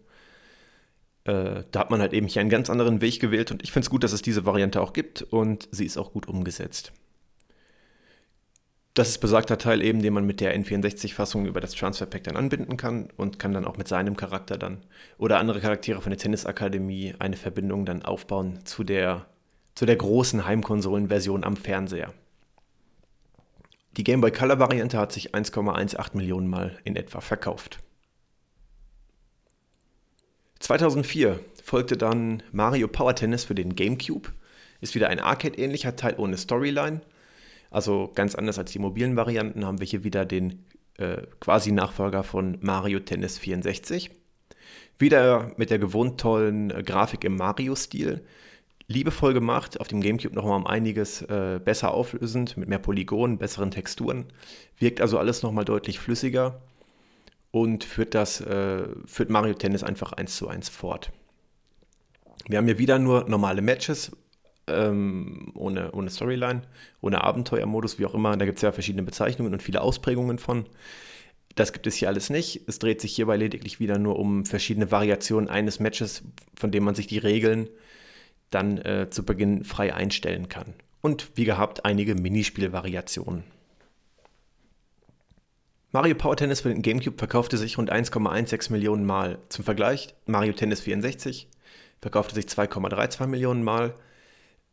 Äh, da hat man halt eben hier einen ganz anderen Weg gewählt und ich finde es gut, dass es diese Variante auch gibt und sie ist auch gut umgesetzt. Das ist besagter Teil eben, den man mit der N64-Fassung über das Transfer Pack dann anbinden kann und kann dann auch mit seinem Charakter dann oder andere Charaktere von der Tennisakademie eine Verbindung dann aufbauen zu der, zu der großen Heimkonsolenversion am Fernseher. Die Game Boy Color Variante hat sich 1,18 Millionen Mal in etwa verkauft. 2004 folgte dann Mario Power Tennis für den GameCube. Ist wieder ein Arcade-ähnlicher Teil ohne Storyline. Also ganz anders als die mobilen Varianten haben wir hier wieder den äh, quasi Nachfolger von Mario Tennis 64. Wieder mit der gewohnt tollen äh, Grafik im Mario-Stil. Liebevoll gemacht, auf dem GameCube nochmal um einiges äh, besser auflösend, mit mehr Polygonen, besseren Texturen. Wirkt also alles nochmal deutlich flüssiger und führt, das, äh, führt Mario Tennis einfach eins zu eins fort. Wir haben hier wieder nur normale Matches, ähm, ohne, ohne Storyline, ohne Abenteuermodus, wie auch immer. Da gibt es ja verschiedene Bezeichnungen und viele Ausprägungen von. Das gibt es hier alles nicht. Es dreht sich hierbei lediglich wieder nur um verschiedene Variationen eines Matches, von dem man sich die Regeln dann äh, zu Beginn frei einstellen kann. Und wie gehabt, einige Minispielvariationen. Mario Power Tennis für den GameCube verkaufte sich rund 1,16 Millionen Mal. Zum Vergleich, Mario Tennis 64 verkaufte sich 2,32 Millionen Mal.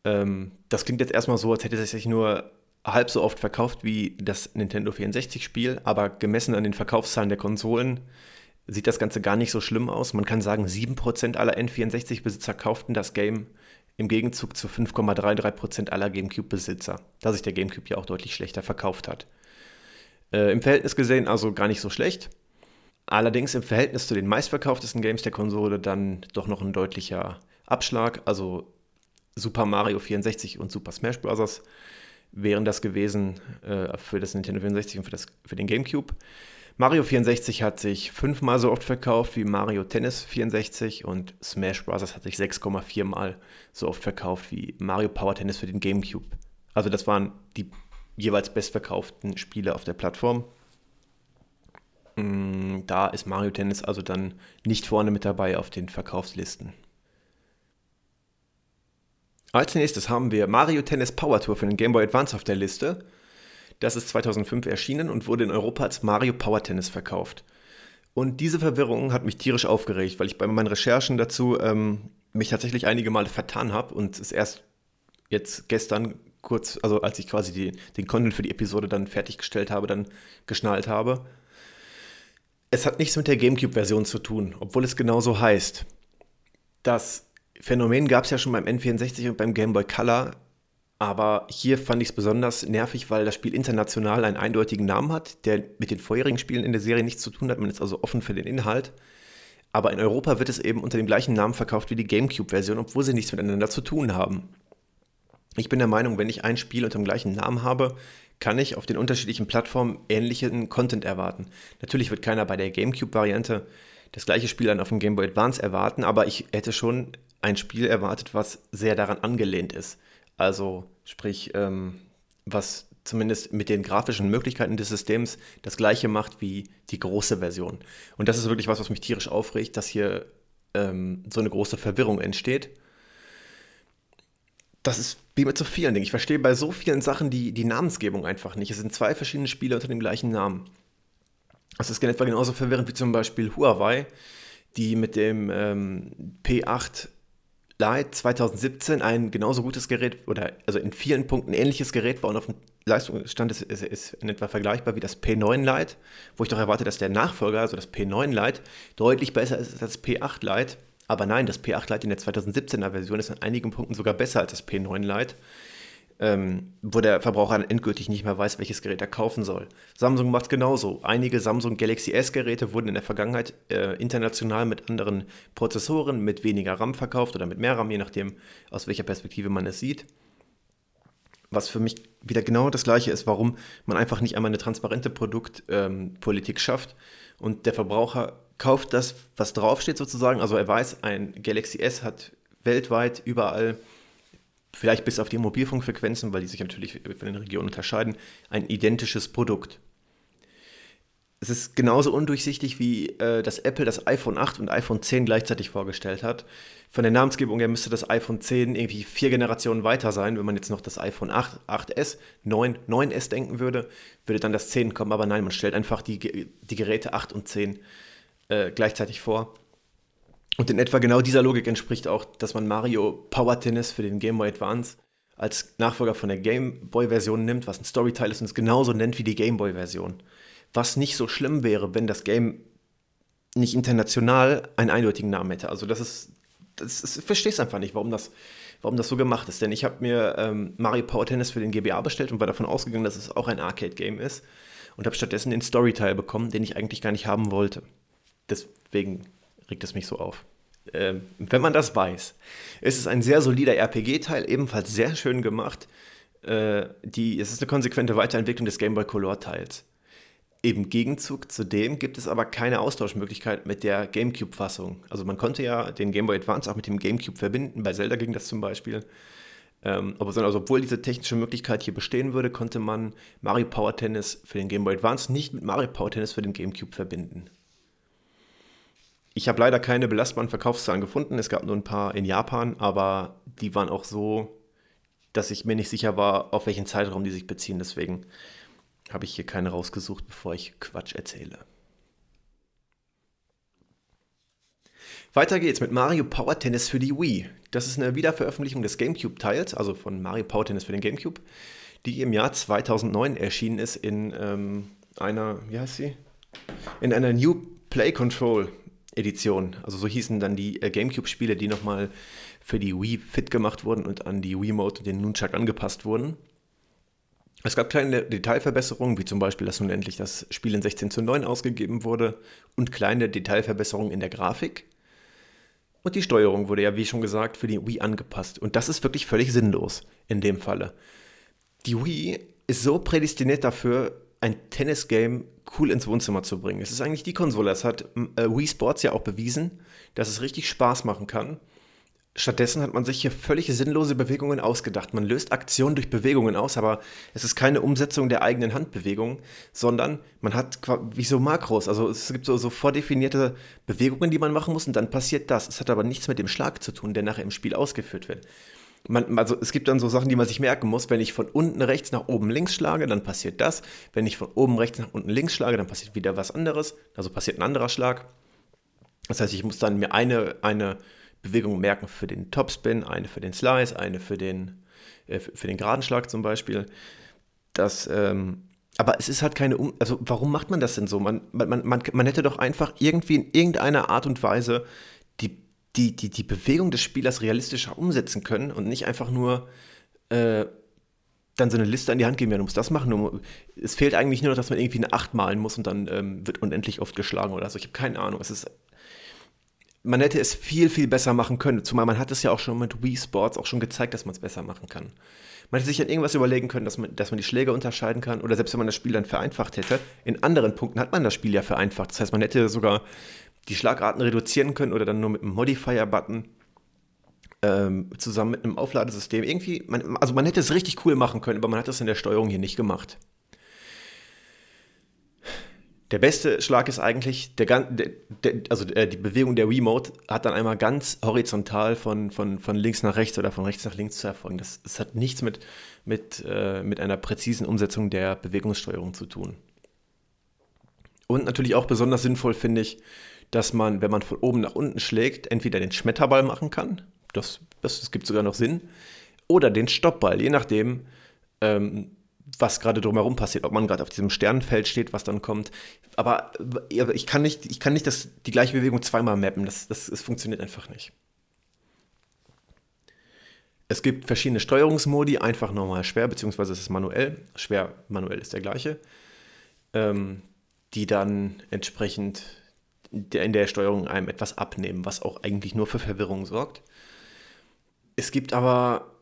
Ähm, das klingt jetzt erstmal so, als hätte es sich nur halb so oft verkauft wie das Nintendo 64-Spiel, aber gemessen an den Verkaufszahlen der Konsolen sieht das Ganze gar nicht so schlimm aus. Man kann sagen, 7% aller N64-Besitzer kauften das Game im Gegenzug zu 5,33% aller GameCube-Besitzer, da sich der GameCube ja auch deutlich schlechter verkauft hat. Äh, Im Verhältnis gesehen also gar nicht so schlecht. Allerdings im Verhältnis zu den meistverkauftesten Games der Konsole dann doch noch ein deutlicher Abschlag. Also Super Mario 64 und Super Smash Bros. wären das gewesen äh, für das Nintendo 64 und für, das, für den GameCube. Mario 64 hat sich fünfmal so oft verkauft wie Mario Tennis 64 und Smash Bros. hat sich 6,4 mal so oft verkauft wie Mario Power Tennis für den GameCube. Also das waren die jeweils bestverkauften Spiele auf der Plattform. Mm, da ist Mario Tennis also dann nicht vorne mit dabei auf den Verkaufslisten. Als nächstes haben wir Mario Tennis Power Tour für den Game Boy Advance auf der Liste. Das ist 2005 erschienen und wurde in Europa als Mario Power Tennis verkauft. Und diese Verwirrung hat mich tierisch aufgeregt, weil ich bei meinen Recherchen dazu ähm, mich tatsächlich einige Male vertan habe und es erst jetzt gestern kurz, also als ich quasi die, den Content für die Episode dann fertiggestellt habe, dann geschnallt habe. Es hat nichts mit der GameCube-Version zu tun, obwohl es genauso heißt. Das Phänomen gab es ja schon beim N64 und beim Game Boy Color, aber hier fand ich es besonders nervig, weil das Spiel international einen eindeutigen Namen hat, der mit den vorherigen Spielen in der Serie nichts zu tun hat. Man ist also offen für den Inhalt. Aber in Europa wird es eben unter dem gleichen Namen verkauft wie die GameCube-Version, obwohl sie nichts miteinander zu tun haben. Ich bin der Meinung, wenn ich ein Spiel unter dem gleichen Namen habe, kann ich auf den unterschiedlichen Plattformen ähnlichen Content erwarten. Natürlich wird keiner bei der GameCube-Variante das gleiche Spiel dann auf dem Game Boy Advance erwarten, aber ich hätte schon ein Spiel erwartet, was sehr daran angelehnt ist. Also sprich, ähm, was zumindest mit den grafischen Möglichkeiten des Systems das gleiche macht wie die große Version. Und das ist wirklich was, was mich tierisch aufregt, dass hier ähm, so eine große Verwirrung entsteht das ist wie mit so vielen Dingen. Ich verstehe bei so vielen Sachen die, die Namensgebung einfach nicht. Es sind zwei verschiedene Spiele unter dem gleichen Namen. Das ist etwa genauso verwirrend wie zum Beispiel Huawei, die mit dem ähm, P8 Lite 2017 ein genauso gutes Gerät oder also in vielen Punkten ähnliches Gerät bauen auf dem Leistungsstand ist, ist, ist, in etwa vergleichbar wie das P9 Lite, wo ich doch erwarte, dass der Nachfolger, also das P9 Lite, deutlich besser ist als das P8 Lite. Aber nein, das P8 Lite in der 2017er Version ist an einigen Punkten sogar besser als das P9 Lite ähm, wo der Verbraucher dann endgültig nicht mehr weiß, welches Gerät er kaufen soll. Samsung macht genauso. Einige Samsung Galaxy S-Geräte wurden in der Vergangenheit äh, international mit anderen Prozessoren, mit weniger RAM verkauft oder mit mehr RAM, je nachdem, aus welcher Perspektive man es sieht. Was für mich wieder genau das Gleiche ist, warum man einfach nicht einmal eine transparente Produktpolitik ähm, schafft und der Verbraucher kauft das, was draufsteht sozusagen. Also er weiß, ein Galaxy S hat weltweit überall vielleicht bis auf die Mobilfunkfrequenzen, weil die sich natürlich von den Regionen unterscheiden, ein identisches Produkt. Es ist genauso undurchsichtig, wie äh, das Apple das iPhone 8 und iPhone 10 gleichzeitig vorgestellt hat. Von der Namensgebung her müsste das iPhone 10 irgendwie vier Generationen weiter sein. Wenn man jetzt noch das iPhone 8, 8S, 9, 9S denken würde, würde dann das 10 kommen. Aber nein, man stellt einfach die, die Geräte 8 und 10 äh, gleichzeitig vor. Und in etwa genau dieser Logik entspricht auch, dass man Mario Power Tennis für den Game Boy Advance als Nachfolger von der Game Boy-Version nimmt, was ein Storyteil ist und es genauso nennt wie die Game Boy-Version. Was nicht so schlimm wäre, wenn das Game nicht international einen eindeutigen Namen hätte. Also das ist, das, das verstehst einfach nicht, warum das, warum das so gemacht ist. Denn ich habe mir ähm, Mario Power Tennis für den GBA bestellt und war davon ausgegangen, dass es auch ein Arcade-Game ist und habe stattdessen den Storyteil bekommen, den ich eigentlich gar nicht haben wollte. Deswegen regt es mich so auf. Ähm, wenn man das weiß, ist es ein sehr solider RPG-Teil, ebenfalls sehr schön gemacht. Äh, die, es ist eine konsequente Weiterentwicklung des Game Boy Color-Teils. Im Gegenzug zu dem gibt es aber keine Austauschmöglichkeit mit der GameCube-Fassung. Also man konnte ja den Game Boy Advance auch mit dem GameCube verbinden, bei Zelda ging das zum Beispiel. Ähm, also, obwohl diese technische Möglichkeit hier bestehen würde, konnte man Mario Power Tennis für den Game Boy Advance nicht mit Mario Power Tennis für den GameCube verbinden. Ich habe leider keine belastbaren Verkaufszahlen gefunden. Es gab nur ein paar in Japan, aber die waren auch so, dass ich mir nicht sicher war, auf welchen Zeitraum die sich beziehen. Deswegen habe ich hier keine rausgesucht, bevor ich Quatsch erzähle. Weiter geht's mit Mario Power Tennis für die Wii. Das ist eine Wiederveröffentlichung des GameCube-Teils, also von Mario Power Tennis für den GameCube, die im Jahr 2009 erschienen ist in ähm, einer, wie heißt sie? In einer New Play Control Edition. Also so hießen dann die äh, GameCube-Spiele, die nochmal für die Wii fit gemacht wurden und an die Wii-Mode und den Nunchuck angepasst wurden. Es gab kleine Detailverbesserungen, wie zum Beispiel, dass nun endlich das Spiel in 16 zu 9 ausgegeben wurde und kleine Detailverbesserungen in der Grafik. Und die Steuerung wurde ja, wie schon gesagt, für die Wii angepasst. Und das ist wirklich völlig sinnlos in dem Falle. Die Wii ist so prädestiniert dafür, ein Tennis-Game cool ins Wohnzimmer zu bringen. Es ist eigentlich die Konsole. Es hat äh, Wii Sports ja auch bewiesen, dass es richtig Spaß machen kann. Stattdessen hat man sich hier völlig sinnlose Bewegungen ausgedacht. Man löst Aktionen durch Bewegungen aus, aber es ist keine Umsetzung der eigenen Handbewegung, sondern man hat wie so Makros. Also es gibt so, so vordefinierte Bewegungen, die man machen muss und dann passiert das. Es hat aber nichts mit dem Schlag zu tun, der nachher im Spiel ausgeführt wird man, also es gibt dann so Sachen, die man sich merken muss. Wenn ich von unten rechts nach oben links schlage, dann passiert das. Wenn ich von oben rechts nach unten links schlage, dann passiert wieder was anderes. Also passiert ein anderer Schlag. Das heißt, ich muss dann mir eine, eine Bewegung merken für den Topspin, eine für den Slice, eine für den, äh, für den geraden Schlag zum Beispiel. Das, ähm, aber es ist halt keine, um also warum macht man das denn so? Man, man, man, man hätte doch einfach irgendwie in irgendeiner Art und Weise die die, die, Bewegung des Spielers realistischer umsetzen können und nicht einfach nur äh, dann so eine Liste an die Hand geben, ja, du musst das machen. Um, es fehlt eigentlich nur noch, dass man irgendwie eine 8 malen muss und dann ähm, wird unendlich oft geschlagen oder so. Ich habe keine Ahnung. Es ist, man hätte es viel, viel besser machen können. Zumal man hat es ja auch schon mit Wii Sports auch schon gezeigt, dass man es besser machen kann. Man hätte sich an irgendwas überlegen können, dass man, dass man die Schläge unterscheiden kann oder selbst wenn man das Spiel dann vereinfacht hätte. In anderen Punkten hat man das Spiel ja vereinfacht. Das heißt, man hätte sogar die Schlagarten reduzieren können oder dann nur mit einem Modifier-Button ähm, zusammen mit einem Aufladesystem. Irgendwie, man, also man hätte es richtig cool machen können, aber man hat das in der Steuerung hier nicht gemacht. Der beste Schlag ist eigentlich, der, der, der, also äh, die Bewegung der Remote hat dann einmal ganz horizontal von, von, von links nach rechts oder von rechts nach links zu erfolgen. Das, das hat nichts mit, mit, äh, mit einer präzisen Umsetzung der Bewegungssteuerung zu tun. Und natürlich auch besonders sinnvoll finde ich, dass man, wenn man von oben nach unten schlägt, entweder den Schmetterball machen kann. Das, das, das gibt sogar noch Sinn. Oder den Stoppball, je nachdem, ähm, was gerade drumherum passiert, ob man gerade auf diesem Sternfeld steht, was dann kommt. Aber ich kann nicht, ich kann nicht das, die gleiche Bewegung zweimal mappen. Das, das, das funktioniert einfach nicht. Es gibt verschiedene Steuerungsmodi, einfach, normal, schwer, beziehungsweise es ist manuell. Schwer, manuell ist der gleiche. Ähm, die dann entsprechend in der Steuerung einem etwas abnehmen, was auch eigentlich nur für Verwirrung sorgt. Es gibt aber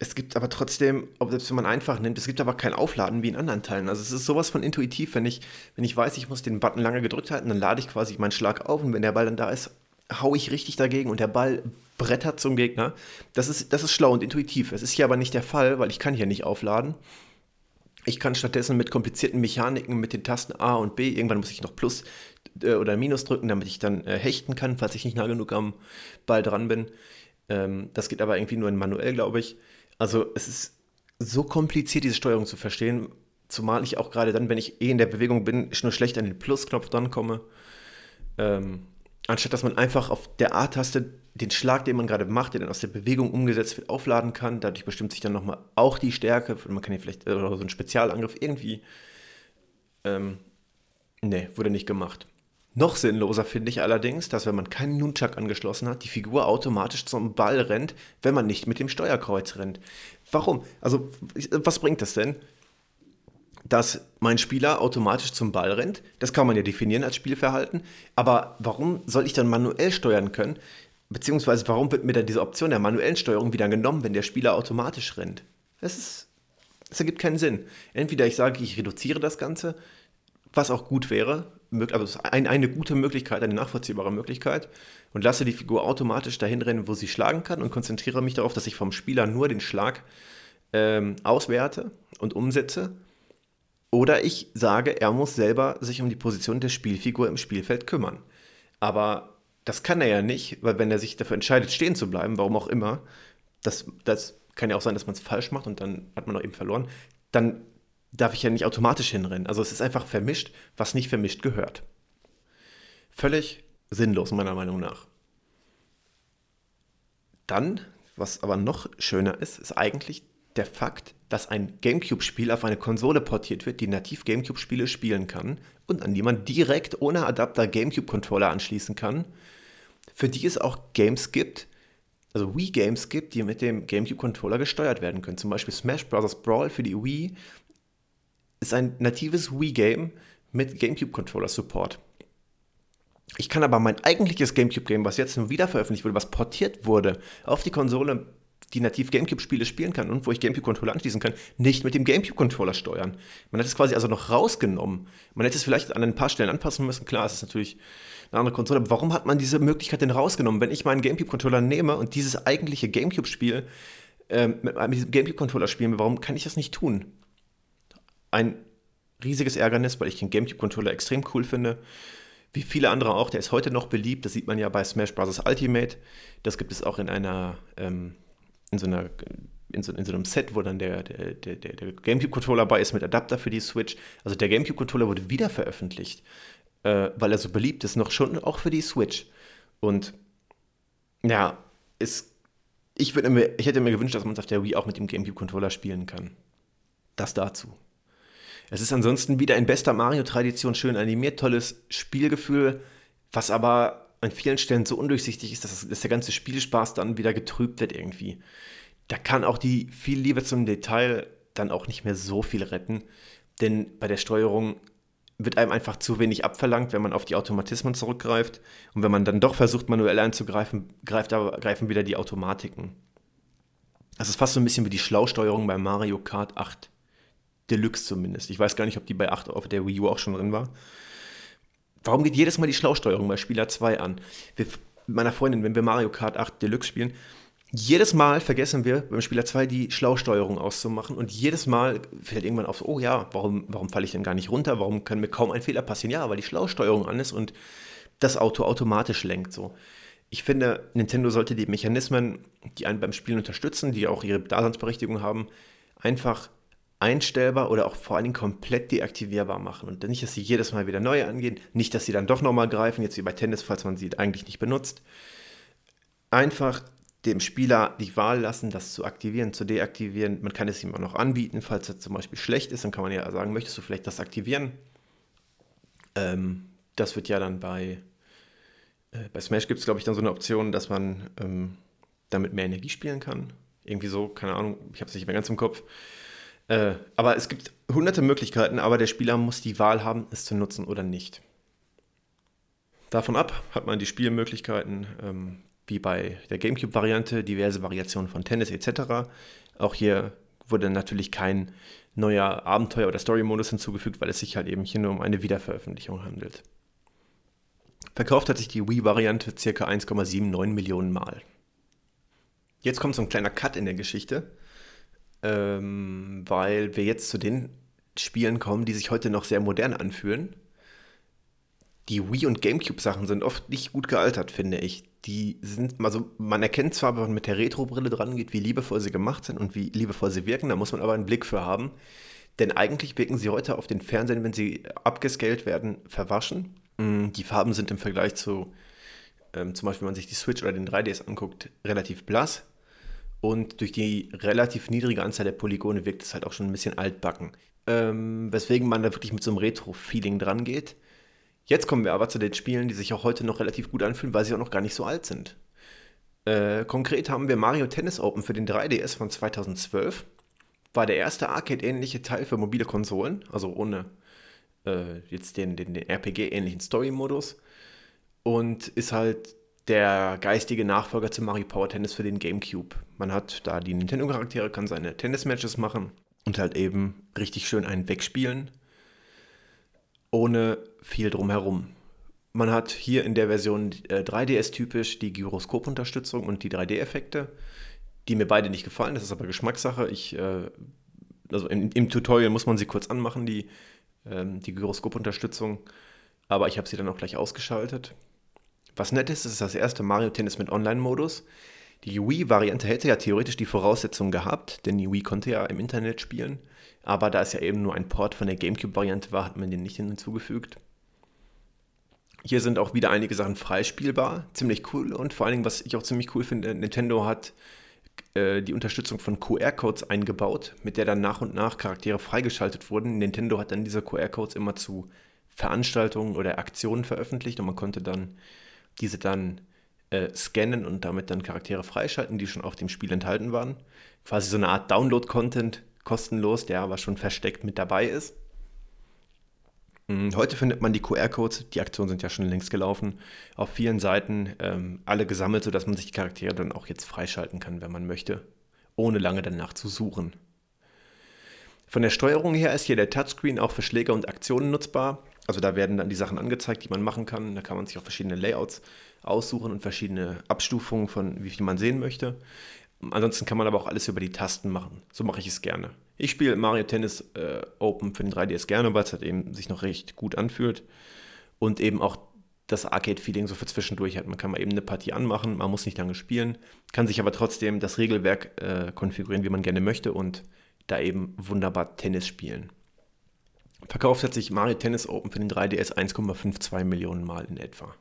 es gibt aber trotzdem, selbst wenn man einfach nimmt, es gibt aber kein Aufladen wie in anderen Teilen. Also es ist sowas von intuitiv, wenn ich, wenn ich weiß, ich muss den Button lange gedrückt halten, dann lade ich quasi meinen Schlag auf und wenn der Ball dann da ist, haue ich richtig dagegen und der Ball brettert zum Gegner. Das ist, das ist schlau und intuitiv. Es ist hier aber nicht der Fall, weil ich kann hier nicht aufladen. Ich kann stattdessen mit komplizierten Mechaniken mit den Tasten A und B, irgendwann muss ich noch Plus äh, oder Minus drücken, damit ich dann äh, hechten kann, falls ich nicht nah genug am Ball dran bin. Ähm, das geht aber irgendwie nur in manuell, glaube ich. Also es ist so kompliziert, diese Steuerung zu verstehen, zumal ich auch gerade dann, wenn ich eh in der Bewegung bin, nur schlecht an den Plusknopf dran komme. Ähm, anstatt dass man einfach auf der A-Taste den Schlag, den man gerade macht, der dann aus der Bewegung umgesetzt wird, aufladen kann. Dadurch bestimmt sich dann nochmal auch die Stärke. Man kann hier vielleicht, oder so einen Spezialangriff irgendwie. Ähm, nee, wurde nicht gemacht. Noch sinnloser finde ich allerdings, dass wenn man keinen Nunchuck angeschlossen hat, die Figur automatisch zum Ball rennt, wenn man nicht mit dem Steuerkreuz rennt. Warum? Also, was bringt das denn? Dass mein Spieler automatisch zum Ball rennt, das kann man ja definieren als Spielverhalten, aber warum soll ich dann manuell steuern können? Beziehungsweise warum wird mir dann diese Option der manuellen Steuerung wieder genommen, wenn der Spieler automatisch rennt? Das ist, das ergibt keinen Sinn. Entweder ich sage, ich reduziere das Ganze, was auch gut wäre, also ein, eine gute Möglichkeit, eine nachvollziehbare Möglichkeit und lasse die Figur automatisch dahin rennen, wo sie schlagen kann und konzentriere mich darauf, dass ich vom Spieler nur den Schlag ähm, auswerte und umsetze. Oder ich sage, er muss selber sich um die Position der Spielfigur im Spielfeld kümmern. Aber das kann er ja nicht, weil wenn er sich dafür entscheidet, stehen zu bleiben, warum auch immer, das, das kann ja auch sein, dass man es falsch macht und dann hat man auch eben verloren, dann darf ich ja nicht automatisch hinrennen. Also es ist einfach vermischt, was nicht vermischt gehört. Völlig sinnlos, meiner Meinung nach. Dann, was aber noch schöner ist, ist eigentlich der Fakt, dass ein GameCube-Spiel auf eine Konsole portiert wird, die nativ GameCube-Spiele spielen kann und an die man direkt ohne Adapter GameCube-Controller anschließen kann, für die es auch Games gibt, also Wii-Games gibt, die mit dem GameCube-Controller gesteuert werden können. Zum Beispiel Smash Bros. Brawl für die Wii ist ein natives Wii-Game mit GameCube-Controller-Support. Ich kann aber mein eigentliches GameCube-Game, was jetzt nur wieder veröffentlicht wurde, was portiert wurde, auf die Konsole, die nativ GameCube-Spiele spielen kann und wo ich GameCube-Controller anschließen kann, nicht mit dem GameCube-Controller steuern. Man hat es quasi also noch rausgenommen. Man hätte es vielleicht an ein paar Stellen anpassen müssen. Klar, es ist natürlich eine andere Konsole. Aber warum hat man diese Möglichkeit denn rausgenommen? Wenn ich meinen GameCube-Controller nehme und dieses eigentliche GameCube-Spiel äh, mit einem GameCube-Controller spielen warum kann ich das nicht tun? Ein riesiges Ärgernis, weil ich den GameCube-Controller extrem cool finde. Wie viele andere auch, der ist heute noch beliebt. Das sieht man ja bei Smash Bros. Ultimate. Das gibt es auch in einer, ähm, in so einer, in so, in so, einem Set, wo dann der, der, der, der GameCube-Controller bei ist mit Adapter für die Switch. Also der GameCube-Controller wurde wieder veröffentlicht, äh, weil er so beliebt ist, noch schon auch für die Switch. Und ja, ist, ich, mir, ich hätte mir gewünscht, dass man es auf der Wii auch mit dem GameCube-Controller spielen kann. Das dazu. Es ist ansonsten wieder in bester Mario-Tradition schön animiert, tolles Spielgefühl, was aber an vielen Stellen so undurchsichtig ist, dass, dass der ganze Spielspaß dann wieder getrübt wird irgendwie. Da kann auch die viel Liebe zum Detail dann auch nicht mehr so viel retten, denn bei der Steuerung wird einem einfach zu wenig abverlangt, wenn man auf die Automatismen zurückgreift. Und wenn man dann doch versucht, manuell einzugreifen, greift aber, greifen wieder die Automatiken. Das ist fast so ein bisschen wie die Schlausteuerung bei Mario Kart 8. Deluxe zumindest. Ich weiß gar nicht, ob die bei 8 auf der Wii U auch schon drin war. Warum geht jedes Mal die Schlausteuerung bei Spieler 2 an? Wir, meiner Freundin, wenn wir Mario Kart 8 Deluxe spielen, jedes Mal vergessen wir beim Spieler 2 die Schlausteuerung auszumachen und jedes Mal fällt irgendwann auf, oh ja, warum, warum falle ich denn gar nicht runter? Warum kann mir kaum ein Fehler passieren? Ja, weil die Schlausteuerung an ist und das Auto automatisch lenkt so. Ich finde, Nintendo sollte die Mechanismen, die einen beim Spielen unterstützen, die auch ihre Daseinsberechtigung haben, einfach einstellbar oder auch vor allen Dingen komplett deaktivierbar machen. Und nicht, dass sie jedes Mal wieder neu angehen, nicht, dass sie dann doch nochmal greifen, jetzt wie bei Tennis, falls man sie eigentlich nicht benutzt. Einfach dem Spieler die Wahl lassen, das zu aktivieren, zu deaktivieren. Man kann es ihm auch noch anbieten, falls er zum Beispiel schlecht ist, dann kann man ja sagen, möchtest du vielleicht das aktivieren? Ähm, das wird ja dann bei, äh, bei Smash gibt es, glaube ich, dann so eine Option, dass man ähm, damit mehr Energie spielen kann. Irgendwie so, keine Ahnung, ich habe es nicht mehr ganz im Kopf. Äh, aber es gibt hunderte Möglichkeiten, aber der Spieler muss die Wahl haben, es zu nutzen oder nicht. Davon ab hat man die Spielmöglichkeiten, ähm, wie bei der GameCube-Variante, diverse Variationen von Tennis etc. Auch hier wurde natürlich kein neuer Abenteuer- oder Story-Modus hinzugefügt, weil es sich halt eben hier nur um eine Wiederveröffentlichung handelt. Verkauft hat sich die Wii-Variante ca. 1,79 Millionen Mal. Jetzt kommt so ein kleiner Cut in der Geschichte, ähm, weil wir jetzt zu den Spielen kommen, die sich heute noch sehr modern anfühlen die Wii- und Gamecube-Sachen sind oft nicht gut gealtert, finde ich. Die sind, also man erkennt zwar, wenn man mit der Retro-Brille dran geht, wie liebevoll sie gemacht sind und wie liebevoll sie wirken, da muss man aber einen Blick für haben. Denn eigentlich wirken sie heute auf den Fernsehen, wenn sie abgescaled werden, verwaschen. Mm, die Farben sind im Vergleich zu, ähm, zum Beispiel, wenn man sich die Switch oder den 3DS anguckt, relativ blass. Und durch die relativ niedrige Anzahl der Polygone wirkt es halt auch schon ein bisschen altbacken. Ähm, weswegen man da wirklich mit so einem Retro-Feeling dran geht. Jetzt kommen wir aber zu den Spielen, die sich auch heute noch relativ gut anfühlen, weil sie auch noch gar nicht so alt sind. Äh, konkret haben wir Mario Tennis Open für den 3DS von 2012. War der erste Arcade-ähnliche Teil für mobile Konsolen, also ohne äh, jetzt den, den, den RPG-ähnlichen Story-Modus. Und ist halt der geistige Nachfolger zu Mario Power Tennis für den GameCube. Man hat da die Nintendo-Charaktere, kann seine Tennis-Matches machen und halt eben richtig schön einen wegspielen ohne viel drumherum. Man hat hier in der Version äh, 3DS-typisch die Gyroskop-Unterstützung und die 3D-Effekte, die mir beide nicht gefallen. Das ist aber Geschmackssache. Ich, äh, also im, im, Tutorial muss man sie kurz anmachen, die, ähm, die Gyroskop-Unterstützung. Aber ich habe sie dann auch gleich ausgeschaltet. Was nett ist, ist das erste Mario Tennis mit Online-Modus. Die Wii-Variante hätte ja theoretisch die Voraussetzungen gehabt, denn die Wii konnte ja im Internet spielen. Aber da es ja eben nur ein Port von der GameCube-Variante war, hat man den nicht hinzugefügt. Hier sind auch wieder einige Sachen freispielbar, ziemlich cool und vor allen Dingen, was ich auch ziemlich cool finde, Nintendo hat äh, die Unterstützung von QR-Codes eingebaut, mit der dann nach und nach Charaktere freigeschaltet wurden. Nintendo hat dann diese QR-Codes immer zu Veranstaltungen oder Aktionen veröffentlicht und man konnte dann diese dann äh, scannen und damit dann Charaktere freischalten, die schon auf dem Spiel enthalten waren. Quasi so eine Art Download-Content kostenlos, der aber schon versteckt mit dabei ist. Mm, heute findet man die QR-Codes, die Aktionen sind ja schon längst gelaufen, auf vielen Seiten ähm, alle gesammelt, sodass man sich die Charaktere dann auch jetzt freischalten kann, wenn man möchte, ohne lange danach zu suchen. Von der Steuerung her ist hier der Touchscreen auch für Schläge und Aktionen nutzbar. Also da werden dann die Sachen angezeigt, die man machen kann. Da kann man sich auch verschiedene Layouts aussuchen und verschiedene Abstufungen von wie viel man sehen möchte. Ansonsten kann man aber auch alles über die Tasten machen. So mache ich es gerne. Ich spiele Mario Tennis äh, Open für den 3DS gerne, weil es halt eben sich noch recht gut anfühlt und eben auch das Arcade-Feeling so für zwischendurch hat. Man kann mal eben eine Partie anmachen, man muss nicht lange spielen, kann sich aber trotzdem das Regelwerk äh, konfigurieren, wie man gerne möchte und da eben wunderbar Tennis spielen. Verkauft hat sich Mario Tennis Open für den 3DS 1,52 Millionen Mal in etwa.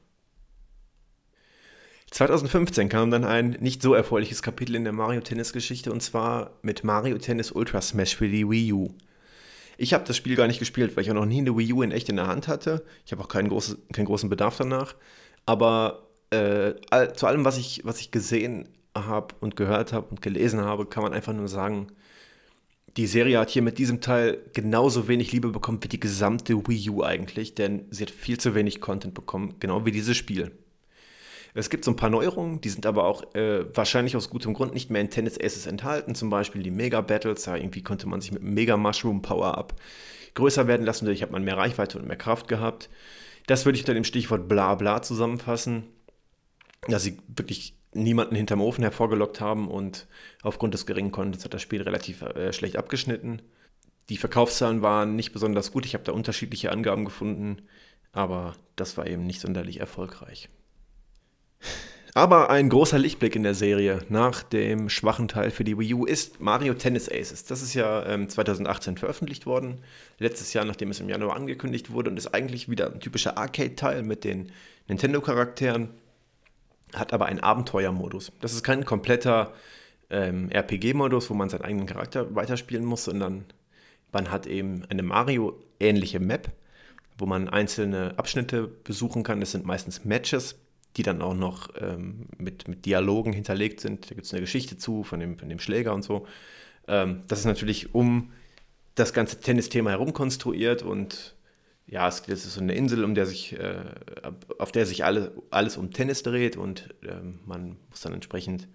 2015 kam dann ein nicht so erfreuliches Kapitel in der Mario Tennis Geschichte und zwar mit Mario Tennis Ultra Smash für die Wii U. Ich habe das Spiel gar nicht gespielt, weil ich auch noch nie eine Wii U in echt in der Hand hatte. Ich habe auch keinen, großen, keinen großen Bedarf danach. Aber äh, all, zu allem, was ich, was ich gesehen habe und gehört habe und gelesen habe, kann man einfach nur sagen, die Serie hat hier mit diesem Teil genauso wenig Liebe bekommen wie die gesamte Wii U eigentlich, denn sie hat viel zu wenig Content bekommen, genau wie dieses Spiel. Es gibt so ein paar Neuerungen, die sind aber auch äh, wahrscheinlich aus gutem Grund nicht mehr in Tennis Aces enthalten. Zum Beispiel die Mega Battles. Ja, irgendwie konnte man sich mit Mega Mushroom Power Up größer werden lassen. Dadurch hat man mehr Reichweite und mehr Kraft gehabt. Das würde ich unter dem Stichwort Blabla zusammenfassen. Dass sie wirklich niemanden hinterm Ofen hervorgelockt haben und aufgrund des geringen Contents hat das Spiel relativ äh, schlecht abgeschnitten. Die Verkaufszahlen waren nicht besonders gut. Ich habe da unterschiedliche Angaben gefunden, aber das war eben nicht sonderlich erfolgreich. Aber ein großer Lichtblick in der Serie nach dem schwachen Teil für die Wii U ist Mario Tennis Aces. Das ist ja ähm, 2018 veröffentlicht worden, letztes Jahr, nachdem es im Januar angekündigt wurde und ist eigentlich wieder ein typischer Arcade-Teil mit den Nintendo-Charakteren. Hat aber einen Abenteuermodus. Das ist kein kompletter ähm, RPG-Modus, wo man seinen eigenen Charakter weiterspielen muss, sondern man hat eben eine Mario-ähnliche Map, wo man einzelne Abschnitte besuchen kann. Das sind meistens Matches, die dann auch noch ähm, mit, mit Dialogen hinterlegt sind. Da gibt es eine Geschichte zu von dem, von dem Schläger und so. Ähm, das ist natürlich um das ganze Tennisthema herum konstruiert und ja, es, ist so eine Insel, um der sich, äh, auf der sich alle, alles um Tennis dreht und äh, man muss dann entsprechend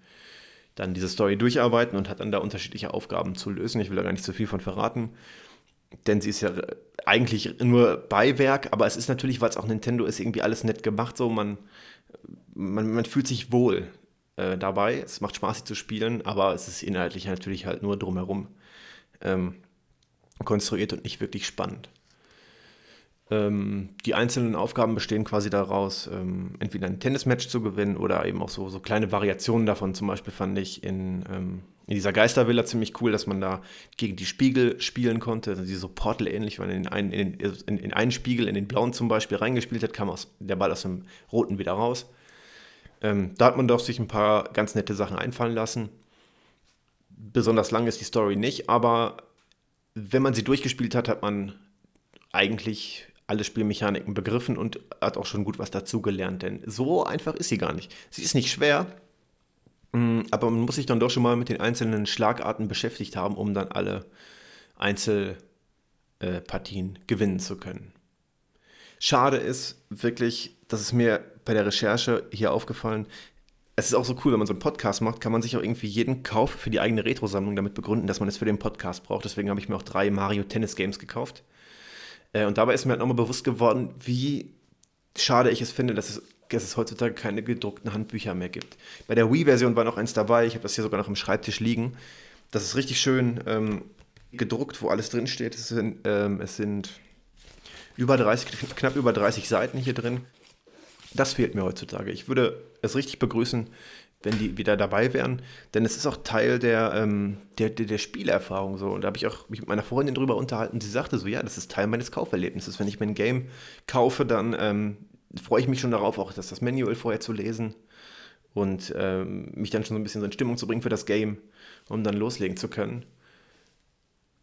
dann diese Story durcharbeiten und hat dann da unterschiedliche Aufgaben zu lösen. Ich will da gar nicht so viel von verraten, denn sie ist ja eigentlich nur Beiwerk, aber es ist natürlich, weil es auch Nintendo ist, irgendwie alles nett gemacht. So, man, man, man fühlt sich wohl äh, dabei. Es macht Spaß, sie zu spielen, aber es ist inhaltlich natürlich halt nur drumherum ähm, konstruiert und nicht wirklich spannend. Ähm, die einzelnen Aufgaben bestehen quasi daraus, ähm, entweder ein Tennismatch zu gewinnen oder eben auch so, so kleine Variationen davon. Zum Beispiel fand ich in, ähm, in dieser Geistervilla ziemlich cool, dass man da gegen die Spiegel spielen konnte, also die so Portal-ähnlich, man in einen, in, in, in einen Spiegel, in den blauen zum Beispiel, reingespielt hat, kam aus, der Ball aus dem roten wieder raus. Ähm, da hat man doch sich ein paar ganz nette Sachen einfallen lassen. Besonders lang ist die Story nicht, aber wenn man sie durchgespielt hat, hat man eigentlich alle Spielmechaniken begriffen und hat auch schon gut was dazugelernt, denn so einfach ist sie gar nicht. Sie ist nicht schwer, mm, aber man muss sich dann doch schon mal mit den einzelnen Schlagarten beschäftigt haben, um dann alle Einzelpartien gewinnen zu können. Schade ist wirklich, das ist mir bei der Recherche hier aufgefallen, es ist auch so cool, wenn man so einen Podcast macht, kann man sich auch irgendwie jeden Kauf für die eigene Retro-Sammlung damit begründen, dass man es für den Podcast braucht. Deswegen habe ich mir auch drei Mario Tennis Games gekauft. Äh, und dabei ist mir halt nochmal bewusst geworden, wie schade ich es finde, dass es, dass es heutzutage keine gedruckten Handbücher mehr gibt. Bei der Wii-Version war noch eins dabei, ich habe das hier sogar noch im Schreibtisch liegen. Das ist richtig schön ähm, gedruckt, wo alles drinsteht. Es sind, ähm, es sind über 30, knapp über 30 Seiten hier drin. Das fehlt mir heutzutage. Ich würde es richtig begrüßen, wenn die wieder dabei wären, denn es ist auch Teil der, ähm, der, der, der, Spielerfahrung so. Und da habe ich auch mich mit meiner Freundin drüber unterhalten. Sie sagte so, ja, das ist Teil meines Kauferlebnisses. Wenn ich mir ein Game kaufe, dann ähm, freue ich mich schon darauf, auch das, das Manual vorher zu lesen und ähm, mich dann schon so ein bisschen so in Stimmung zu bringen für das Game, um dann loslegen zu können.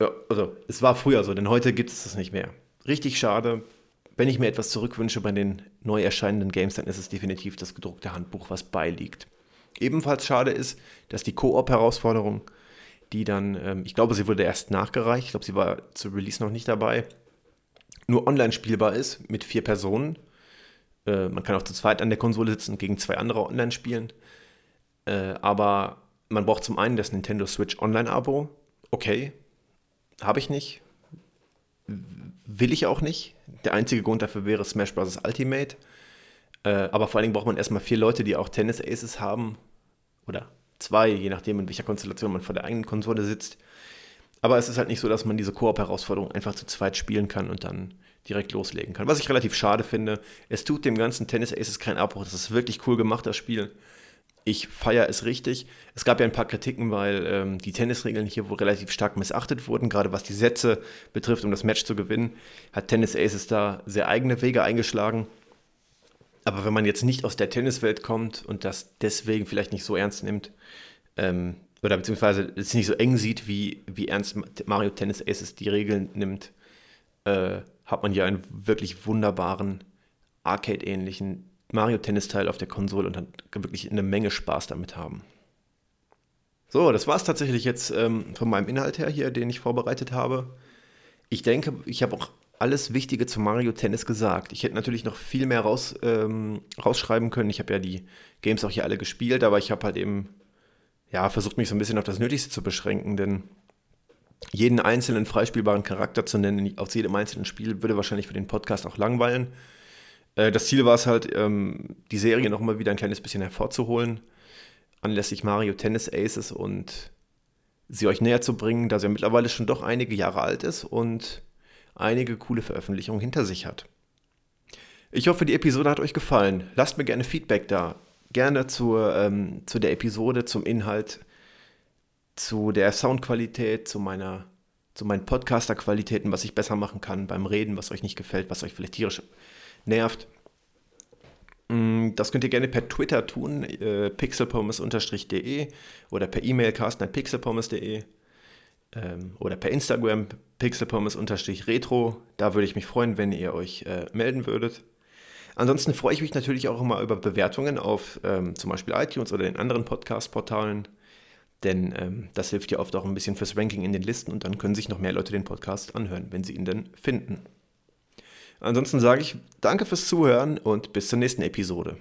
Ja, also es war früher so, denn heute gibt es das nicht mehr. Richtig schade. Wenn ich mir etwas zurückwünsche bei den neu erscheinenden Games, dann ist es definitiv das gedruckte Handbuch, was beiliegt. Ebenfalls schade ist, dass die Koop-Herausforderung, die dann, ähm, ich glaube, sie wurde erst nachgereicht, ich glaube, sie war zu Release noch nicht dabei, nur online spielbar ist mit vier Personen. Äh, man kann auch zu zweit an der Konsole sitzen und gegen zwei andere online spielen. Äh, aber man braucht zum einen das Nintendo Switch Online-Abo. Okay, habe ich nicht. Will ich auch nicht. Der einzige Grund dafür wäre Smash Bros. Ultimate. Äh, aber vor allen Dingen braucht man erstmal vier Leute, die auch Tennis Aces haben. Oder zwei, je nachdem, in welcher Konstellation man vor der eigenen Konsole sitzt. Aber es ist halt nicht so, dass man diese Koop-Herausforderung einfach zu zweit spielen kann und dann direkt loslegen kann. Was ich relativ schade finde, es tut dem ganzen Tennis Aces keinen Abbruch. Das ist wirklich cool gemacht, das Spiel. Ich feiere es richtig. Es gab ja ein paar Kritiken, weil ähm, die Tennisregeln hier wohl relativ stark missachtet wurden, gerade was die Sätze betrifft, um das Match zu gewinnen. Hat Tennis Aces da sehr eigene Wege eingeschlagen. Aber wenn man jetzt nicht aus der Tenniswelt kommt und das deswegen vielleicht nicht so ernst nimmt, ähm, oder beziehungsweise es nicht so eng sieht, wie, wie ernst Mario Tennis Aces die Regeln nimmt, äh, hat man hier einen wirklich wunderbaren, Arcade-ähnlichen Mario Tennis-Teil auf der Konsole und hat wirklich eine Menge Spaß damit haben. So, das war es tatsächlich jetzt ähm, von meinem Inhalt her hier, den ich vorbereitet habe. Ich denke, ich habe auch alles Wichtige zu Mario Tennis gesagt. Ich hätte natürlich noch viel mehr raus, ähm, rausschreiben können. Ich habe ja die Games auch hier alle gespielt, aber ich habe halt eben ja, versucht, mich so ein bisschen auf das Nötigste zu beschränken, denn jeden einzelnen freispielbaren Charakter zu nennen aus jedem einzelnen Spiel würde wahrscheinlich für den Podcast auch langweilen. Äh, das Ziel war es halt, ähm, die Serie noch mal wieder ein kleines bisschen hervorzuholen, anlässlich Mario Tennis Aces und sie euch näher zu bringen, da sie ja mittlerweile schon doch einige Jahre alt ist und einige coole Veröffentlichungen hinter sich hat. Ich hoffe, die Episode hat euch gefallen. Lasst mir gerne Feedback da. Gerne zur, ähm, zu der Episode, zum Inhalt, zu der Soundqualität, zu meiner zu meinen Podcaster-Qualitäten, was ich besser machen kann beim Reden, was euch nicht gefällt, was euch vielleicht tierisch nervt. Mm, das könnt ihr gerne per Twitter tun, äh, pixelpommes-de oder per E-Mail carsten.pixelpommes.de ähm, oder per Instagram pixelpommes-retro. Da würde ich mich freuen, wenn ihr euch äh, melden würdet. Ansonsten freue ich mich natürlich auch immer über Bewertungen auf ähm, zum Beispiel iTunes oder den anderen Podcast-Portalen, denn ähm, das hilft ja oft auch ein bisschen fürs Ranking in den Listen und dann können sich noch mehr Leute den Podcast anhören, wenn sie ihn denn finden. Ansonsten sage ich danke fürs Zuhören und bis zur nächsten Episode.